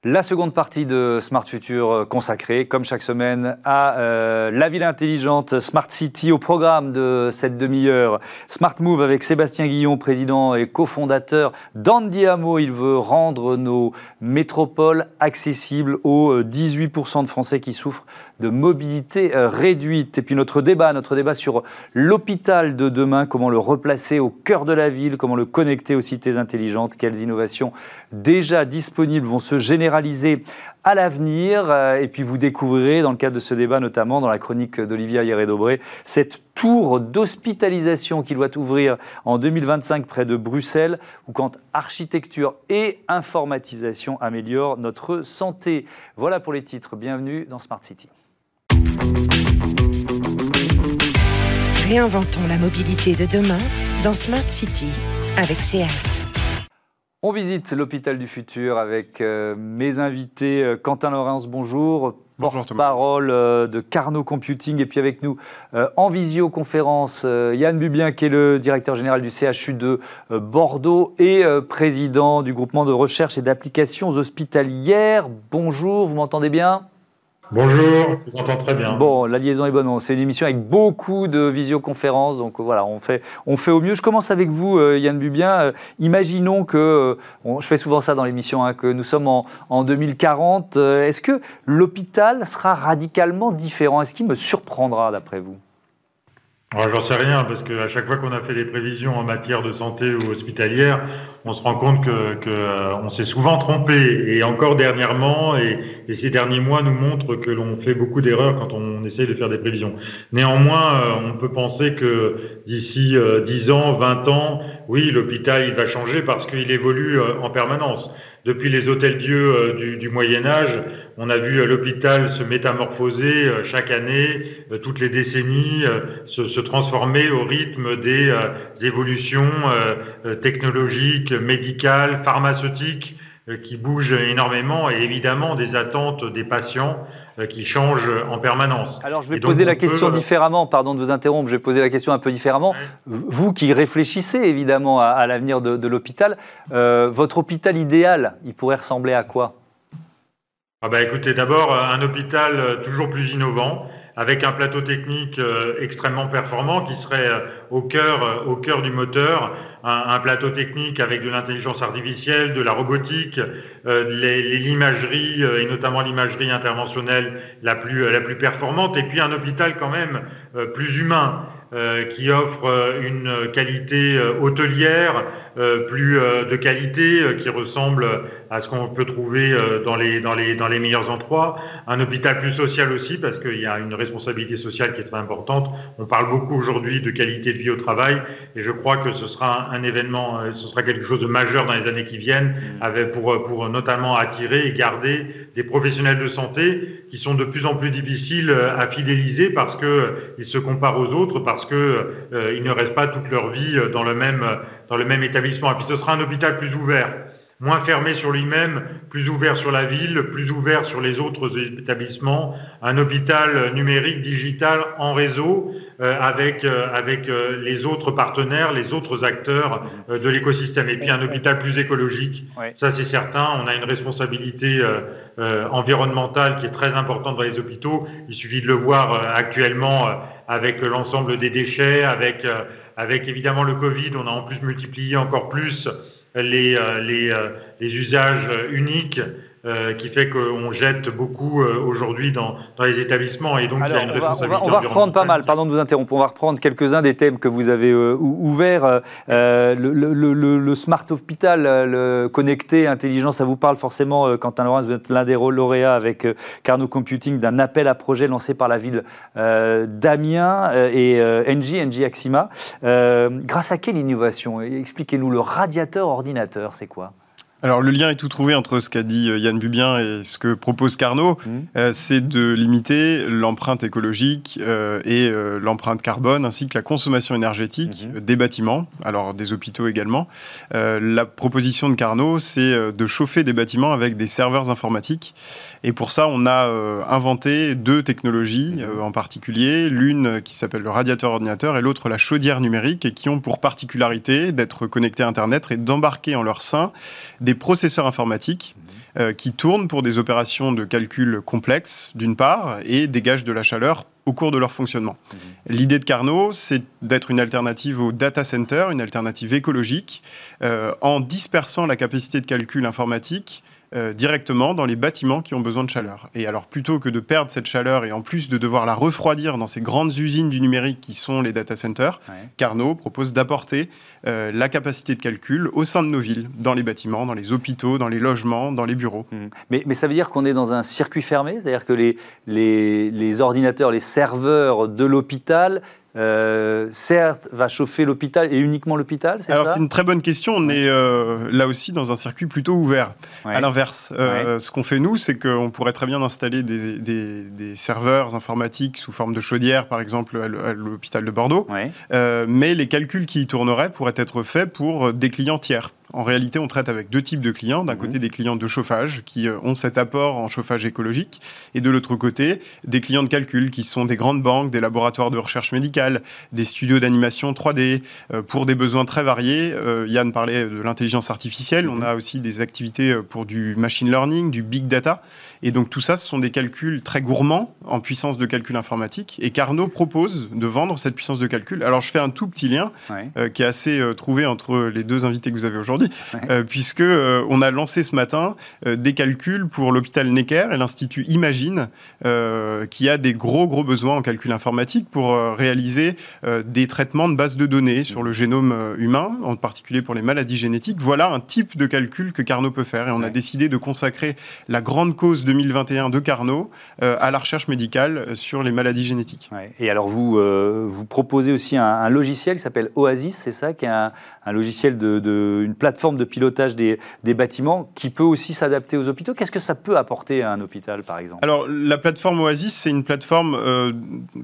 La seconde partie de Smart Future euh, consacrée, comme chaque semaine, à euh, la ville intelligente Smart City au programme de cette demi-heure. Smart Move avec Sébastien Guillon, président et cofondateur d'Andiamo. Il veut rendre nos métropoles accessibles aux 18% euh, de Français qui souffrent de mobilité réduite. Et puis notre débat, notre débat sur l'hôpital de demain, comment le replacer au cœur de la ville, comment le connecter aux cités intelligentes, quelles innovations déjà disponibles vont se généraliser à l'avenir. Euh, et puis vous découvrirez, dans le cadre de ce débat, notamment dans la chronique d'Olivia Hieré-Dobré, cette tour d'hospitalisation qui doit ouvrir en 2025 près de Bruxelles, où quand architecture et informatisation améliorent notre santé. Voilà pour les titres. Bienvenue dans Smart City. Réinventons la mobilité de demain dans Smart City avec SEAT. On visite l'hôpital du futur avec euh, mes invités. Euh, Quentin Laurence, bonjour. Porte-parole euh, de Carnot Computing. Et puis avec nous en visioconférence, Yann Bubien, qui est le directeur général du CHU de Bordeaux et président du groupement de recherche et d'applications hospitalières. Bonjour, vous m'entendez bien? Bonjour, je vous entends très bien. Bon, la liaison est bonne. C'est une émission avec beaucoup de visioconférences, donc voilà, on fait, on fait au mieux. Je commence avec vous, euh, Yann Bubien. Euh, imaginons que, euh, je fais souvent ça dans l'émission, hein, que nous sommes en, en 2040. Est-ce que l'hôpital sera radicalement différent? Est-ce qu'il me surprendra d'après vous? J'en sais rien, parce qu'à chaque fois qu'on a fait des prévisions en matière de santé ou hospitalière, on se rend compte que, que euh, s'est souvent trompé. Et encore dernièrement, et, et, ces derniers mois nous montrent que l'on fait beaucoup d'erreurs quand on essaye de faire des prévisions. Néanmoins, euh, on peut penser que d'ici euh, 10 ans, 20 ans, oui, l'hôpital il va changer parce qu'il évolue euh, en permanence. Depuis les hôtels-dieux du, du Moyen Âge, on a vu l'hôpital se métamorphoser euh, chaque année, euh, toutes les décennies, euh, se, transformer au rythme des évolutions technologiques, médicales, pharmaceutiques qui bougent énormément et évidemment des attentes des patients qui changent en permanence. Alors je vais poser la question différemment, pardon de vous interrompre, je vais poser la question un peu différemment. Vous qui réfléchissez évidemment à, l'avenir de, l'hôpital, votre hôpital idéal, il pourrait ressembler à quoi? Ah bah écoutez, d'abord, un hôpital euh, toujours plus innovant, avec un plateau technique euh, extrêmement performant qui serait euh, au cœur, au cœur du moteur, un, plateau technique avec de l'intelligence artificielle, de la robotique, l'imagerie et notamment l'imagerie interventionnelle la plus, la plus performante, et puis un hôpital quand même plus humain. Qui offre une qualité hôtelière plus de qualité, qui ressemble à ce qu'on peut trouver euh, dans les, dans, les, dans les meilleurs endroits. Un hôpital plus social aussi, parce qu'il y a une responsabilité sociale qui est très importante. On parle beaucoup aujourd'hui de qualité de vie au travail, et je crois que ce sera un, événement, euh, ce sera quelque chose de majeur dans les années qui viennent, avec, pour, pour notamment attirer et garder des professionnels de santé qui sont de plus en plus difficiles euh, à fidéliser parce que ils se comparent aux autres, parce que ils ne restent pas toute leur vie dans le même, dans le même établissement. Et puis ce sera un hôpital plus ouvert moins fermé sur lui-même, plus ouvert sur la ville, plus ouvert sur les autres établissements, un hôpital numérique, digital, en réseau, euh, avec, euh, avec euh, les autres partenaires, les autres acteurs de l'écosystème. Et puis un hôpital plus écologique, ça c'est certain, on a une responsabilité environnementale qui est très importante dans les hôpitaux. Il suffit de le voir actuellement avec l'ensemble des déchets, avec, avec évidemment le Covid, on a en plus multiplié encore plus les, euh, les, euh, les usages uniques euh, qui fait qu'on jette beaucoup euh, aujourd'hui dans, dans, les établissements. Et donc il y a une on va, on va, reprendre pas mal, pardon de vous interrompre, on va reprendre quelques-uns des thèmes que vous avez euh, ouverts. Le, le, le, smart hospital, le connecté, intelligent, ça vous parle forcément, Quentin Laurence, vous êtes l'un des lauréats avec Carnot Computing d'un appel à projet lancé par la ville d'Amiens et NG, NG Axima. grâce à quelle innovation? Expliquez-nous, le radiateur ordinateur, c'est quoi? Alors le lien est tout trouvé entre ce qu'a dit euh, Yann Bubien et ce que propose Carnot. Mmh. Euh, c'est de limiter l'empreinte écologique euh, et l'empreinte carbone ainsi que la consommation énergétique mmh. des bâtiments, alors des hôpitaux également. la proposition de Carnot, c'est de chauffer des bâtiments avec des serveurs informatiques. Et pour ça, on a inventé deux technologies mmh. en particulier, l'une qui s'appelle le radiateur ordinateur et l'autre la chaudière numérique et qui ont pour particularité d'être connectés à Internet et d'embarquer en leur sein des processeurs informatiques euh, qui tournent pour des opérations de calcul complexes, d'une part, et dégagent de la chaleur au cours de leur fonctionnement. Mhm. L'idée de Carnot, c'est d'être une alternative au data center, une alternative écologique, euh, en dispersant la capacité de calcul informatique euh, directement dans les bâtiments qui ont besoin de chaleur. Et alors plutôt que de perdre cette chaleur et en plus de devoir la refroidir dans ces grandes usines du numérique qui sont les data centers, Carnot propose d'apporter euh, la capacité de calcul au sein de nos villes, dans les bâtiments, dans les hôpitaux, dans les logements, dans les bureaux. Mmh. Mais, mais, ça veut dire qu'on est dans un circuit fermé, c'est-à-dire que les, les, les ordinateurs, les serveurs de l'hôpital euh, certes, va chauffer l'hôpital et uniquement l'hôpital, c'est Alors c'est une très bonne question. On est euh, là aussi dans un circuit plutôt ouvert. À l'inverse, euh, ce qu'on fait nous, c'est qu'on pourrait très bien installer des, des, serveurs informatiques sous forme de chaudière, par exemple à l'hôpital de Bordeaux. mais les calculs qui y tourneraient pourraient être faits pour des clients tiers. En réalité, on traite avec deux types de clients. D'un mhm. côté, des clients de chauffage qui euh, ont cet apport en chauffage écologique, et de l'autre côté, des clients de calcul qui sont des grandes banques, des laboratoires de recherche médicale, des studios d'animation 3D, euh, pour des besoins très variés. Euh, Yann parlait de l'intelligence artificielle. On mhm. a aussi des activités pour du machine learning, du big data. Et donc tout ça, ce sont des calculs très gourmands en puissance de calcul informatique. Et Carnot propose de vendre cette puissance de calcul. Alors je fais un tout petit lien qui est assez trouvé entre les deux invités que vous avez aujourd'hui puisqu'on euh, puisque euh, on a lancé ce matin euh, des calculs pour l'hôpital Necker et l'Institut Imagine, qui a des gros gros besoins en calcul informatique pour réaliser des traitements de bases de données sur le génome humain, en particulier pour les maladies génétiques. Voilà un type de calcul que Carnot peut faire, et on a décidé de consacrer la grande cause 2021 de Carnot à la recherche médicale sur les maladies génétiques. Et alors vous, vous proposez aussi un, logiciel qui s'appelle Oasis, c'est ça, qui est un, logiciel de, de une plateforme forme de pilotage des, bâtiments qui peut aussi s'adapter aux hôpitaux. Qu'est-ce que ça peut apporter à un hôpital, par exemple? Alors, la plateforme Oasis, c'est une plateforme euh,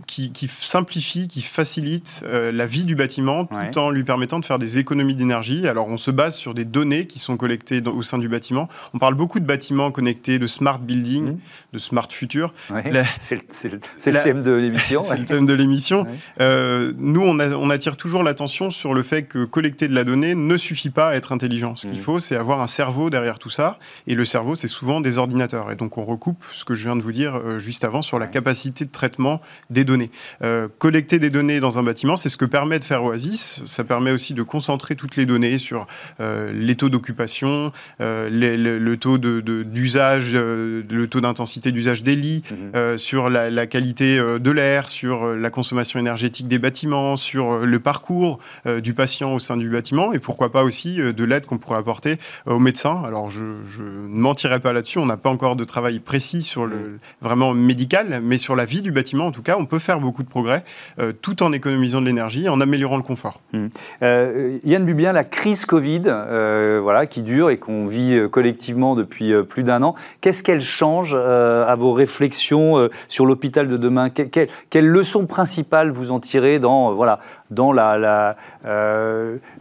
qui, simplifie, qui facilite euh, la vie du bâtiment tout en lui permettant de faire des économies d'énergie. Alors, on se base sur des données qui sont collectées au sein du bâtiment. On parle beaucoup de bâtiments connectés, de smart building, mmh. de smart future. C'est le, thème de l'émission. c'est le thème de l'émission. Euh, nous, on, on attire toujours l'attention sur le fait que collecter de la donnée ne suffit pas à être intelligent. Ce qu'il mm. faut, c'est avoir un cerveau derrière tout ça. Et le cerveau, c'est souvent des ordinateurs. Et donc, on recoupe ce que je viens de vous dire euh, juste avant sur la capacité de traitement des données. Euh, collecter des données dans un bâtiment, c'est ce que permet de faire Oasis. Ça permet aussi de concentrer toutes les données sur euh, les taux d'occupation, le, taux d'usage, de, le taux d'intensité d'usage des lits, mm-hmm. sur la, la qualité de l'air, sur la consommation énergétique des bâtiments, sur le parcours du patient au sein du bâtiment, et pourquoi pas aussi de l'aide qu'on pourrait apporter aux médecins. Alors, je, ne mentirai pas là-dessus, on n'a pas encore de travail précis sur le mm. vraiment médical, mais sur la vie du bâtiment, en tout cas, on peut faire beaucoup de progrès euh, tout en économisant de l'énergie, en améliorant le confort. Mm. Euh, Yann Bubien, la crise Covid, euh, voilà, qui dure et qu'on vit collectivement depuis plus d'un an, qu'est-ce qu'elle change à vos réflexions sur l'hôpital de demain? Quelle, quelle leçon principale vous en tirez dans, voilà, dans la, la,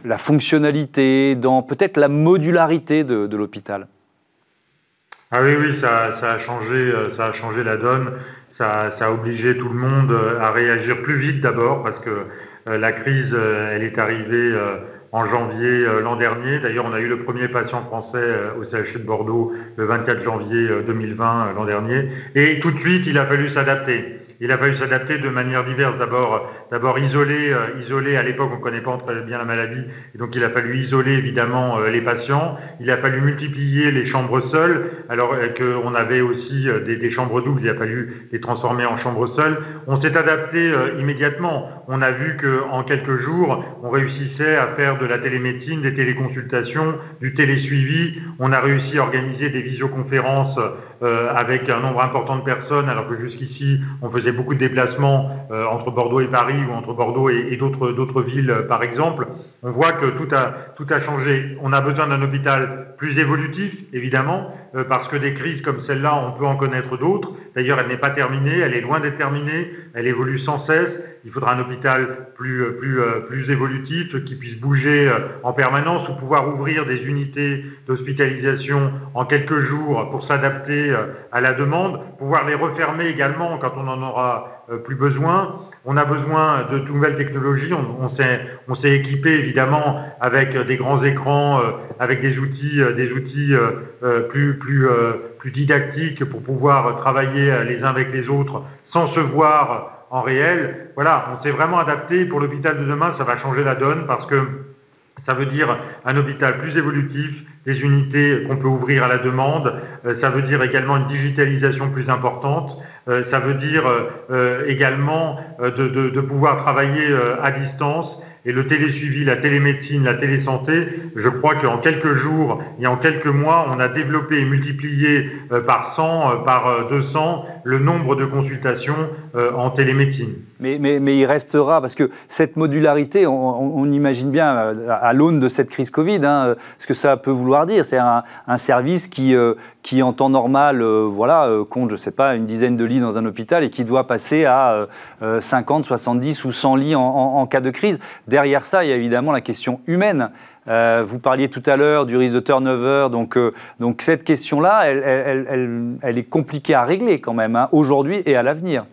la fonctionnalité, dans peut-être la modularité de, l'hôpital ah oui, oui, ça, ça, a changé, euh, ça a changé la donne. Ça, ça, a obligé tout le monde euh, à réagir plus vite d'abord parce que euh, la crise, elle est arrivée en janvier l'an dernier. D'ailleurs, on a eu le premier patient français au CHU de Bordeaux le 24 janvier 2020 l'an dernier. Et tout de suite, il a fallu s'adapter il a fallu s'adapter de manière diverse. D'abord, d'abord isoler, euh, isoler. À l'époque, on ne connaît pas très bien la maladie, et donc il a fallu isoler évidemment euh, les patients. Il a fallu multiplier les chambres seules, alors euh, qu'on avait aussi des, des, chambres doubles. Il a fallu les transformer en chambres seules. On s'est adapté immédiatement. On a vu que en quelques jours, on réussissait à faire de la télémédecine, des téléconsultations, du télésuivi. On a réussi à organiser des visioconférences avec un nombre important de personnes, alors que jusqu'ici, on faisait beaucoup de déplacements euh, entre Bordeaux et Paris ou entre Bordeaux et, d'autres, d'autres villes, par exemple. On voit que tout a, tout a changé. On a besoin d'un hôpital plus évolutif, évidemment, euh, parce que des crises comme celle-là, on peut en connaître d'autres. D'ailleurs, elle n'est pas terminée, elle est loin d'être terminée, elle évolue sans cesse. Il faudra un hôpital plus, euh, plus, euh, plus évolutif, qui puisse bouger en permanence ou pouvoir ouvrir des unités d'hospitalisation en quelques jours pour s'adapter à la demande, pouvoir les refermer également quand on en aura plus besoin. On a besoin de nouvelles technologies. On, on s'est équipé évidemment avec des grands écrans, euh, avec des outils, euh, des outils euh, plus, plus, plus didactiques pour pouvoir travailler les uns avec les autres sans se voir en réel. Voilà, on s'est vraiment adapté. Pour l'hôpital de demain, ça va changer la donne parce que ça veut dire un hôpital plus évolutif, des unités qu'on peut ouvrir à la demande. Ça veut dire également une digitalisation plus importante. Euh, ça veut dire euh, euh, également de, de, pouvoir travailler à distance et le télésuivi, la télémédecine, la télésanté, je crois qu'en quelques jours et en quelques mois, on a développé et multiplié par 100, par 200 le nombre de consultations en télémédecine. Mais, mais, il restera, parce que cette modularité, on, imagine bien à, l'aune de cette crise Covid, hein, ce que ça peut vouloir dire. C'est un, un, service qui, qui, en temps normal, voilà, compte, je ne sais pas, une dizaine de lits dans un hôpital et qui doit passer à 50, 70 ou 100 lits en, cas de crise. Derrière ça, il y a évidemment la question humaine. Euh, vous parliez tout à l'heure du risque de turnover, donc, euh, donc cette question-là, elle, est compliquée à régler quand même, hein, aujourd'hui et à l'avenir.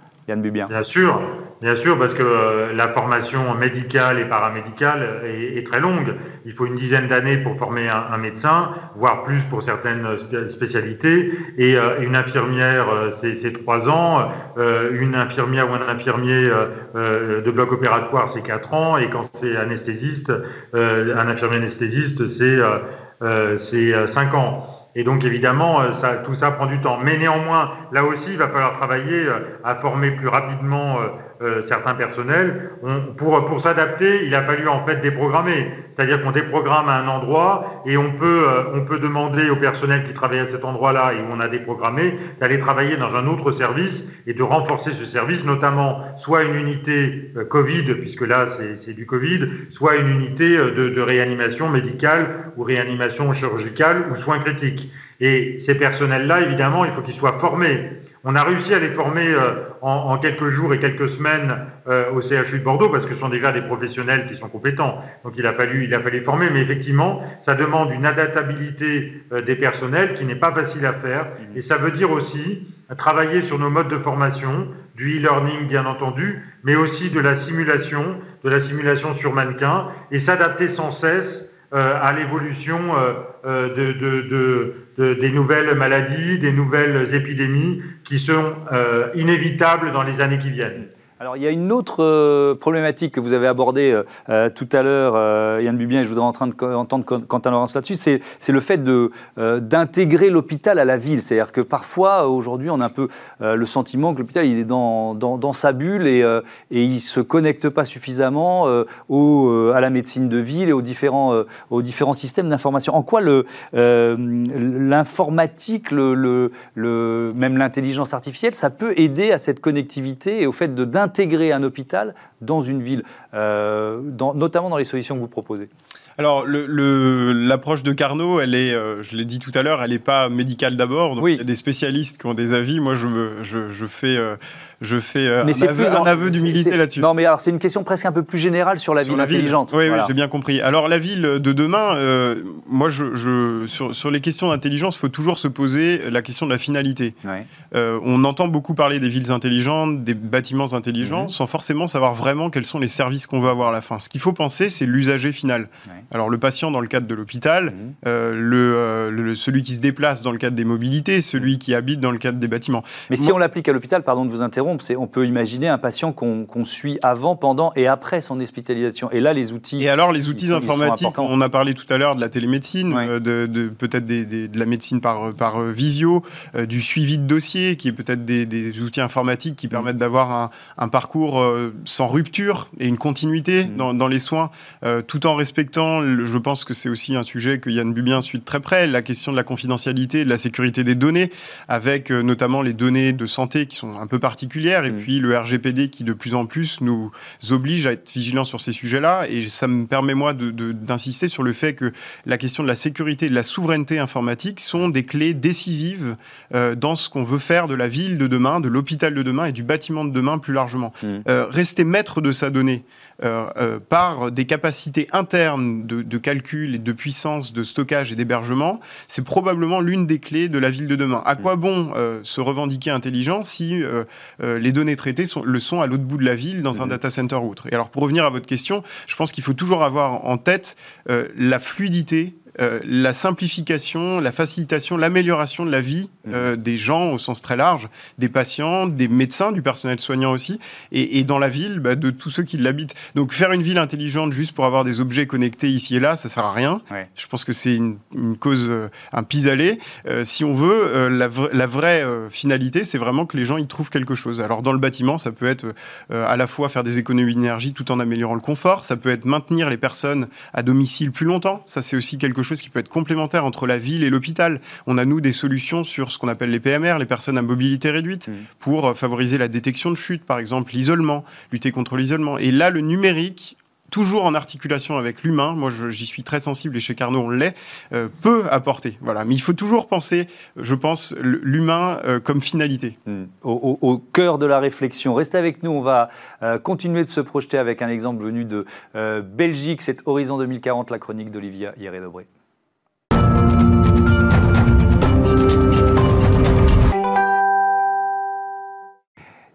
Bien sûr, bien sûr, parce que euh, la formation médicale et paramédicale est, très longue. Il faut une dizaine d'années pour former un, médecin, voire plus pour certaines spécialités. Et euh, une infirmière, euh, c'est trois ans. une infirmière ou un infirmier de bloc opératoire, c'est quatre ans. Et quand c'est anesthésiste, un infirmier anesthésiste, c'est cinq ans. Et donc évidemment, euh, tout ça prend du temps. Mais néanmoins, là aussi, il va falloir travailler euh, à former plus rapidement euh, certains personnels. On, pour pour s'adapter, il a fallu en fait déprogrammer. C'est-à-dire qu'on déprogramme à un endroit et on peut euh, on peut demander au personnel qui travaille à cet endroit-là et où on a déprogrammé d'aller travailler dans un autre service et de renforcer ce service, notamment soit une unité euh, Covid, puisque là c'est du Covid, soit une unité de, de réanimation médicale ou réanimation chirurgicale ou soins critiques. Et ces personnels-là, évidemment, il faut qu'ils soient formés. On a réussi à les former euh, en, quelques jours et quelques semaines euh, au CHU de Bordeaux parce que ce sont déjà des professionnels qui sont compétents. Donc il a fallu, il a fallu former, mais effectivement, ça demande une adaptabilité euh, des personnels qui n'est pas facile à faire. Et ça veut dire aussi travailler sur nos modes de formation, du e-learning bien entendu, mais aussi de la simulation, de la simulation sur mannequin, et s'adapter sans cesse à l'évolution de, de des nouvelles maladies, des nouvelles épidémies qui sont euh, inévitables dans les années qui viennent. Alors, il y a une autre euh, problématique que vous avez abordée euh, euh, tout à l'heure, Yann Bubien, et je voudrais en train de, entendre Quentin Laurence là-dessus, c'est le fait d'intégrer l'hôpital à la ville. C'est-à-dire que parfois, aujourd'hui, on a un peu le sentiment que l'hôpital, il est dans, sa bulle et, il ne se connecte pas suffisamment à la médecine de ville et aux différents, systèmes d'information. En quoi l'informatique, même l'intelligence artificielle, ça peut aider à cette connectivité et au fait d'intégrer intégrer un hôpital dans une ville, euh, notamment dans les solutions que vous proposez alors, l'approche de Carnot, elle est, euh, je l'ai dit tout à l'heure, elle n'est pas médicale d'abord. Oui. Il y a des spécialistes qui ont des avis. Moi, je, je, je fais euh, je fais euh, un, aveu, d'humilité là-dessus. Non, mais alors c'est une question presque un peu plus générale sur la ville intelligente. Oui, oui j'ai bien compris. Alors la ville de demain, euh, moi, je, sur, sur, les questions d'intelligence, il faut toujours se poser la question de la finalité. Euh, on entend beaucoup parler des villes intelligentes, des bâtiments intelligents, mhm. sans forcément savoir vraiment quels sont les services qu'on veut avoir à la fin. Ce qu'il faut penser, c'est l'usager final. Alors le patient dans le cadre de l'hôpital, mhm. le, celui qui se déplace dans le cadre des mobilités, celui qui habite dans le cadre des bâtiments. Mais si on l'applique à l'hôpital, pardon de vous interrompre, on peut imaginer un patient qu'on suit avant, pendant et après son hospitalisation. Et là, les outils. Et alors, les outils informatiques, on a parlé tout à l'heure de la télémédecine, euh, de, peut-être de la médecine par, par euh, visio, euh, du suivi de dossier, qui est peut-être des, outils informatiques qui permettent d'avoir un, parcours sans rupture et une continuité mm. dans, les soins, tout en respectant, je pense que c'est aussi un sujet que Yann Bubien suit de très près, la question de la confidentialité, de la sécurité des données, avec notamment les données de santé qui sont un peu particulières particulière, et mm. puis le RGPD qui de plus en plus nous oblige à être vigilants sur ces sujets-là. Et ça me permet, moi, d'insister sur le fait que la question de la sécurité et de la souveraineté informatique sont des clés décisives euh, dans ce qu'on veut faire de la ville de demain, de l'hôpital de demain et du bâtiment de demain plus largement. Mm. Euh, rester maître de sa donnée euh, par des capacités internes de, de, calcul et de puissance, de stockage et d'hébergement, c'est probablement l'une des clés de la ville de demain. À quoi bon se revendiquer intelligent si les données traitées sont, le sont à l'autre bout de la ville dans un mm. data center ou autre Et alors pour revenir à votre question, je pense qu'il faut toujours avoir en tête la fluidité euh, la simplification, la facilitation, l'amélioration de la vie mmh. euh, des gens au sens très large, des patients, des médecins, du personnel soignant aussi, et, dans la ville, bah, de tous ceux qui l'habitent. Donc faire une ville intelligente juste pour avoir des objets connectés ici et là, ça sert à rien. Je pense que c'est une, cause, euh, un pis-aller. si on veut, la, la, vraie finalité, c'est vraiment que les gens y trouvent quelque chose. Alors dans le bâtiment, ça peut être à la fois faire des économies d'énergie tout en améliorant le confort, ça peut être maintenir les personnes à domicile plus longtemps, ça c'est aussi quelque chose chose qui peut être complémentaire entre la ville et l'hôpital. On a, nous, des solutions sur ce qu'on appelle les PMR, les personnes à mobilité réduite, mmh. pour euh, favoriser la détection de chute, par exemple, l'isolement, lutter contre l'isolement. Et là, le numérique toujours en articulation avec l'humain, moi j'y suis très sensible et chez Carnot on l'est, euh, peut apporter. Voilà. Mais il faut toujours penser, je pense, l'humain euh, comme finalité. Mmh. Au, cœur de la réflexion. Restez avec nous, on va continuer de se projeter avec un exemple venu de Belgique, c'est Horizon 2040, la chronique d'Olivia Hieré-Dobré.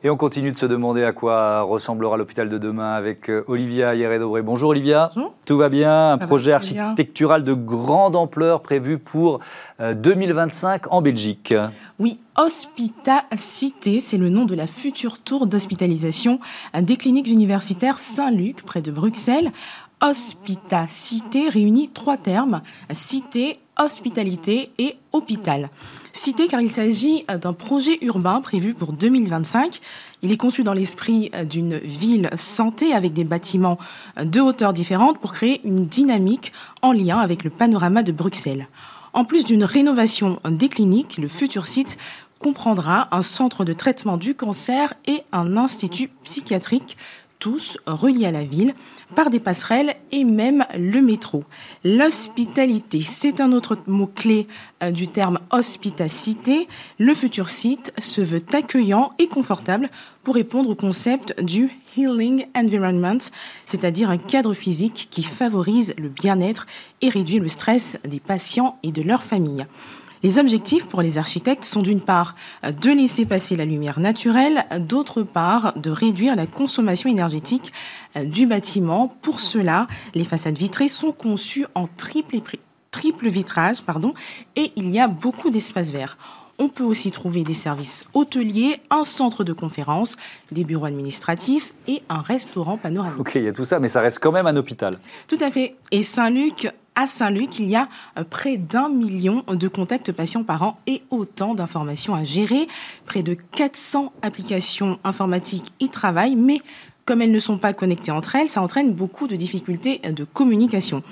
Et on continue de se demander à quoi ressemblera l'hôpital de demain avec euh, Olivia Hieré-Dobré. Bonjour Olivia. Bonjour. Tout va bien? Un projet architectural de grande ampleur prévu pour 2025 euh, en Belgique. Oui, Hospitacité, c'est le nom de la future tour d'hospitalisation des cliniques universitaires Saint-Luc, près de Bruxelles. Hospitacité réunit trois termes, cité, hospitalité et hôpital. Cité car il s'agit euh, d'un projet urbain prévu pour 2025. Il est conçu dans l'esprit euh, d'une ville santé avec des bâtiments euh, de hauteurs différentes pour créer une dynamique en lien avec le panorama de Bruxelles. En plus d'une rénovation des cliniques, le futur site comprendra un centre de traitement du cancer et un institut psychiatrique tous reliés à la ville par des passerelles et même le métro. L'hospitalité, c'est un autre mot-clé euh, du terme hospitacité. Le futur site se veut accueillant et confortable pour répondre au concept du healing environment, c'est-à-dire un cadre physique qui favorise le bien-être et réduit le stress des patients et de leurs familles. Les objectifs pour les architectes sont d'une part de laisser passer la lumière naturelle, d'autre part de réduire la consommation énergétique euh, du bâtiment. Pour cela, les façades vitrées sont conçues en triple, triple vitrage pardon, et il y a beaucoup d'espaces verts. On peut aussi trouver des services hôteliers, un centre de conférence, des bureaux administratifs et un restaurant panoramique. Ok, il y a tout ça, mais ça reste quand même un hôpital. Tout à fait. Et Saint-Luc à Saint-Luc, il y a euh, près d'un million de contacts patients par an et autant d'informations à gérer, près de 400 applications informatiques y travaillent, mais comme elles ne sont pas connectées entre elles, ça entraîne beaucoup de difficultés de communication.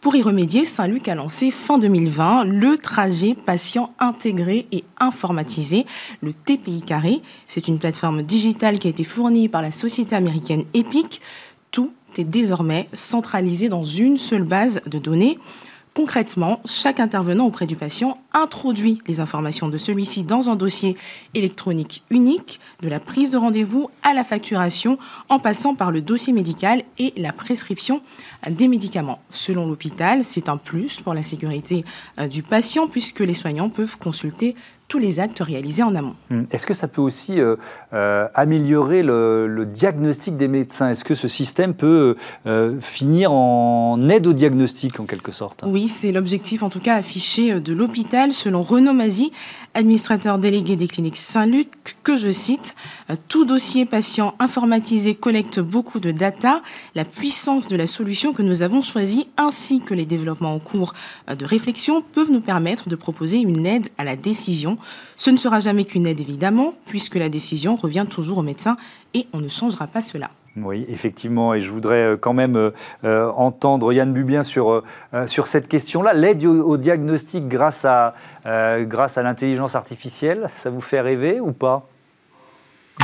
Pour y remédier, Saint-Luc a lancé fin 2020 le trajet patient intégré et informatisé, le TPI Carré. C'est une plateforme digitale qui a été fournie par la société américaine Epic. Est désormais centralisé dans une seule base de données. Concrètement, chaque intervenant auprès du patient introduit les informations de celui-ci dans un dossier électronique unique, de la prise de rendez-vous à la facturation, en passant par le dossier médical et la prescription des médicaments. Selon l'hôpital, c'est un plus pour la sécurité euh, du patient puisque les soignants peuvent consulter tous les actes réalisés en amont. Hmm. Est-ce que ça peut aussi euh, euh, améliorer le, diagnostic des médecins? Est-ce que ce système peut euh, finir en aide au diagnostic en quelque sorte? Oui, c'est l'objectif en tout cas affiché de l'hôpital selon Renaud Mazy, administrateur délégué des cliniques Saint-Luc, que je cite, tout dossier patient informatisé collecte beaucoup de data. La puissance de la solution que nous avons choisie ainsi que les développements en cours de réflexion peuvent nous permettre de proposer une aide à la décision ce ne sera jamais qu'une aide, évidemment, puisque la décision revient toujours au médecin et on ne changera pas cela. Oui, effectivement, et je voudrais euh, quand même euh, euh, entendre Yann Bubien sur, sur cette question-là. L'aide au, diagnostic grâce à, à l'intelligence artificielle, ça vous fait rêver ou pas?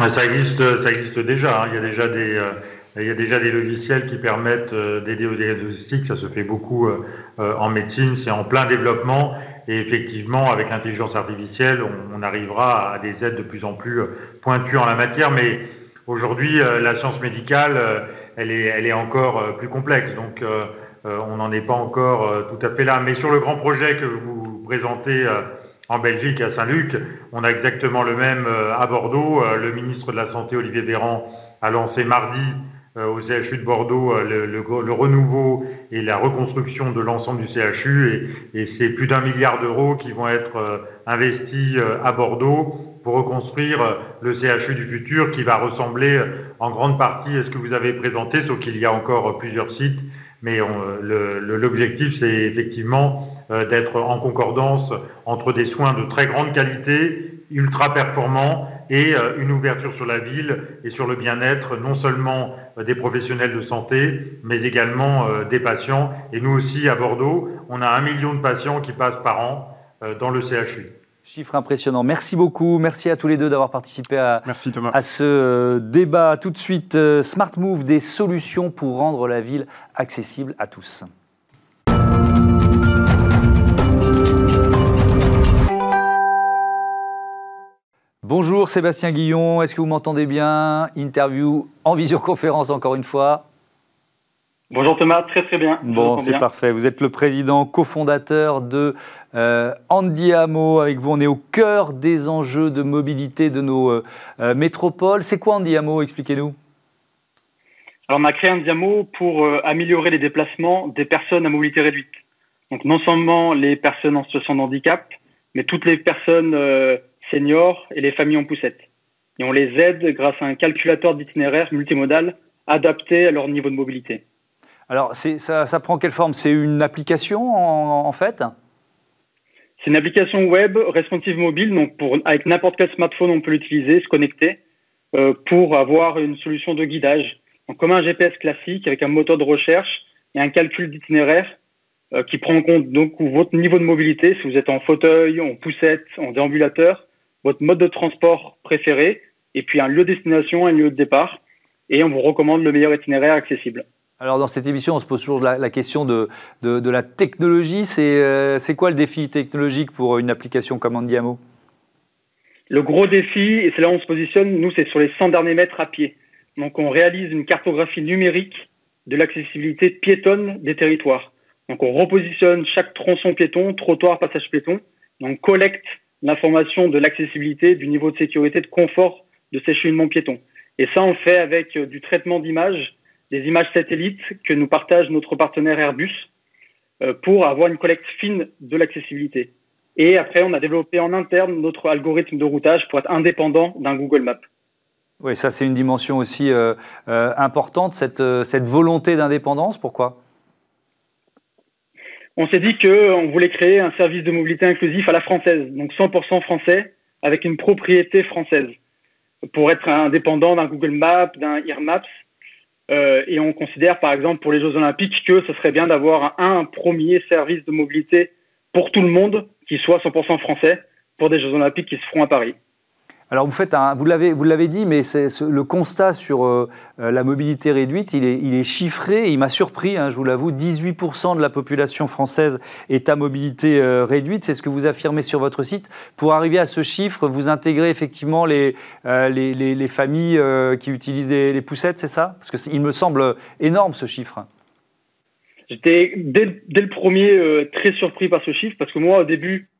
Ça existe, ça existe déjà. Hein. Il y a déjà des, il y a déjà des logiciels qui permettent d'aider au diagnostic. Ça se fait beaucoup en médecine. C'est en plein développement. Et effectivement, avec l'intelligence artificielle, on, on, arrivera à des aides de plus en plus pointues en la matière. Mais aujourd'hui, la science médicale, elle est, elle est encore plus complexe. Donc, euh, on n'en est pas encore euh, tout à fait là. Mais sur le grand projet que vous présentez euh, en Belgique, à Saint-Luc, on a exactement le même à Bordeaux. le ministre de la Santé, Olivier Véran, a lancé mardi au CHU de Bordeaux le, renouveau et la reconstruction de l'ensemble du CHU. Et, c'est plus d'un milliard d'euros qui vont être investis à Bordeaux pour reconstruire le CHU du futur qui va ressembler en grande partie à ce que vous avez présenté, sauf qu'il y a encore plusieurs sites mais l'objectif, c'est effectivement euh, d'être en concordance entre des soins de très grande qualité, ultra performants, et euh, une ouverture sur la ville et sur le bien-être, non seulement euh, des professionnels de santé, mais également des patients. Et nous aussi, à Bordeaux, on a un million de patients qui passent par an dans le CHU. Chiffre impressionnant. Merci beaucoup. Merci à tous les deux d'avoir participé à, Merci Thomas. à ce euh, débat. Tout de suite, euh, Smart Move, des solutions pour rendre la ville accessible à tous. Bonjour Sébastien Guillon, est-ce que vous m'entendez bien? Interview en visioconférence encore une fois. Bonjour Thomas, très très bien. Bon, c'est parfait. Vous êtes le président cofondateur de euh, Andiamo. Avec vous, on est au cœur des enjeux de mobilité de nos euh, euh, métropoles. C'est quoi Andiamo Expliquez-nous. Alors, on a créé Andiamo pour euh, améliorer les déplacements des personnes à mobilité réduite. Donc, non seulement les personnes en situation de handicap, mais toutes les personnes seniors et les familles en poussette. Et on les aide grâce à un calculateur d'itinéraire multimodal adapté à leur niveau de mobilité. Alors, ça, prend quelle forme? C'est une application en, fait? C'est une application web responsive mobile, donc avec n'importe quel smartphone, on peut l'utiliser, se connecter euh, pour avoir une solution de guidage. Donc, comme un GPS classique avec un moteur de recherche et un calcul d'itinéraire euh, qui prend en compte donc votre niveau de mobilité, si vous êtes en fauteuil, en poussette, en déambulateur, votre mode de transport préféré, et puis un lieu de destination, un lieu de départ, et on vous recommande le meilleur itinéraire accessible. Alors dans cette émission, on se pose toujours la, question de, la technologie. Euh, c'est quoi le défi technologique pour une application comme Andiamo? Le gros défi, et c'est là où on se positionne, nous, c'est sur les 100 derniers mètres à pied. Donc on réalise une cartographie numérique de l'accessibilité piétonne des territoires. Donc on repositionne chaque tronçon piéton, trottoir, passage piéton. on collecte l'information de l'accessibilité, du niveau de sécurité, de confort de ces cheminements piétons. Et ça, on le fait avec euh, du traitement d'images des images satellites que nous partage notre partenaire Airbus euh, pour avoir une collecte fine de l'accessibilité. Et après, on a développé en interne notre algorithme de routage pour être indépendant d'un Google Maps. Oui, ça c'est une dimension aussi euh, euh, importante, cette, cette volonté d'indépendance. Pourquoi? On s'est dit qu'on voulait créer un service de mobilité inclusif à la française, donc 100% français, avec une propriété française, pour être indépendant d'un Google Maps, d'un Maps euh, et on considère, par exemple, pour les Jeux Olympiques, que ce serait bien d'avoir un, premier service de mobilité pour tout le monde qui soit 100% français pour des Jeux Olympiques qui se feront à Paris. Alors vous faites un, vous l'avez, vous l'avez dit, mais le constat sur euh, euh, la mobilité réduite, il est, il est chiffré. Il m'a surpris, hein, je vous l'avoue. 18% de la population française est à mobilité euh, réduite. C'est ce que vous affirmez sur votre site. Pour arriver à ce chiffre, vous intégrez effectivement les, les, les, familles qui utilisent les, poussettes, c'est ça? Parce que il me semble énorme ce chiffre. J'étais dès, dès, le premier très surpris par ce chiffre parce que moi, au début,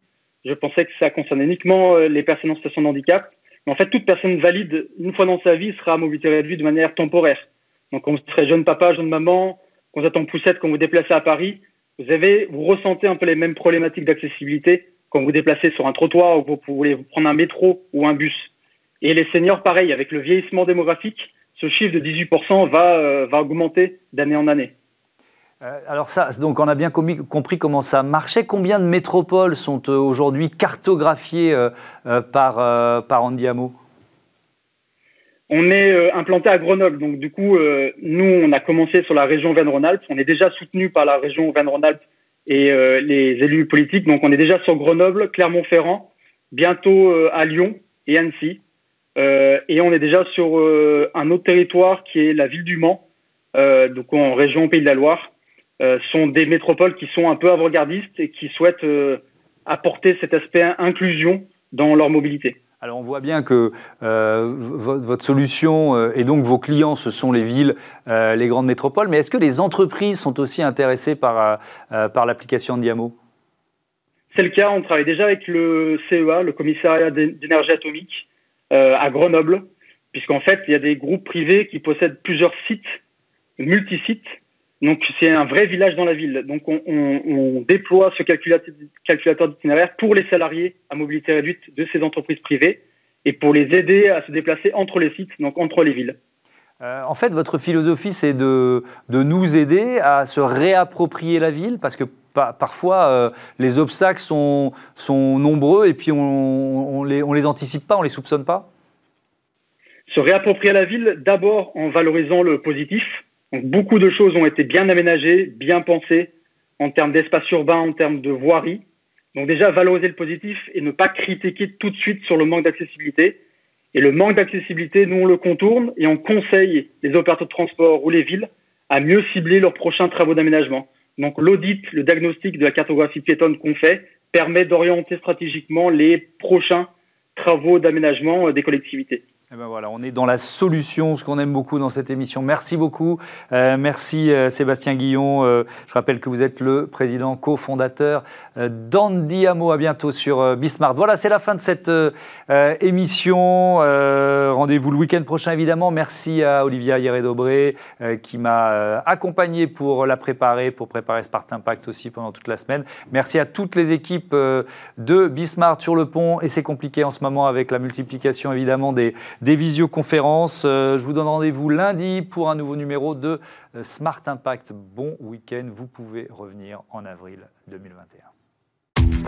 je pensais que ça concernait uniquement les personnes en situation de handicap. Mais en fait, toute personne valide, une fois dans sa vie, sera à mobilité réduite de manière temporaire. Donc, quand vous serez jeune papa, jeune maman, quand vous êtes en poussette, quand vous vous déplacez à Paris, vous avez, vous ressentez un peu les mêmes problématiques d'accessibilité quand vous déplacez sur un trottoir ou vous voulez prendre un métro ou un bus. Et les seniors, pareil, avec le vieillissement démographique, ce chiffre de 18% va, euh, va augmenter d'année en année. Euh, alors ça, donc on a bien compris comment ça marchait. Combien de métropoles sont euh, aujourd'hui cartographiées euh, par, par Andiamo On est implanté à Grenoble, donc du coup, nous, on a commencé sur la région Vennes-Rhône-Alpes. On est déjà soutenu par la région Vennes-Rhône-Alpes et les élus politiques. Donc on est déjà sur Grenoble, Clermont-Ferrand, bientôt à Lyon et Annecy. et on est déjà sur un autre territoire qui est la ville du Mans, donc en région Pays de la Loire. Sont des métropoles qui sont un peu avant-gardistes et qui souhaitent apporter cet aspect inclusion dans leur mobilité. Alors on voit bien que euh, votre solution euh, et donc vos clients, ce sont les villes, euh, les grandes métropoles, mais est-ce que les entreprises sont aussi intéressées par, par l'application Diamo? C'est le cas, on travaille déjà avec le CEA, le commissariat d'énergie atomique, à Grenoble, puisqu'en fait il y a des groupes privés qui possèdent plusieurs sites, multisites, donc c'est un vrai village dans la ville. Donc on, déploie ce calculateur, d'itinéraire pour les salariés à mobilité réduite de ces entreprises privées et pour les aider à se déplacer entre les sites, donc entre les villes. Euh, en fait, votre philosophie, c'est de, nous aider à se réapproprier la ville, parce que parfois, euh, les obstacles sont, nombreux et puis on ne les, on les anticipe pas, on ne les soupçonne pas? Se réapproprier la ville, d'abord en valorisant le positif, beaucoup de choses ont été bien aménagées, bien pensées en termes d'espace urbain, en termes de voirie. Donc déjà, valoriser le positif et ne pas critiquer tout de suite sur le manque d'accessibilité. Et le manque d'accessibilité, nous, on le contourne et on conseille les opérateurs de transport ou les villes à mieux cibler leurs prochains travaux d'aménagement. Donc l'audit, le diagnostic de la cartographie piétonne qu'on fait permet d'orienter stratégiquement les prochains travaux d'aménagement euh, des collectivités. Eh ben voilà, on est dans la solution, ce qu'on aime beaucoup dans cette émission. Merci beaucoup. Euh, merci euh, Sébastien Guillon. Euh, je rappelle que vous êtes le président cofondateur d'Andy Amo. À bientôt sur Bismart. Voilà, c'est la fin de cette émission. Rendez-vous le week-end prochain, évidemment. Merci à Olivia Hieré-Dobré qui m'a accompagné pour la préparer, pour préparer Smart Impact aussi pendant toute la semaine. Merci à toutes les équipes de Bismart sur le pont. Et c'est compliqué en ce moment avec la multiplication, évidemment, des visioconférences. Euh, je vous donne rendez-vous lundi pour un nouveau numéro de euh, Smart Impact. Bon week-end. Vous pouvez revenir en avril 2021.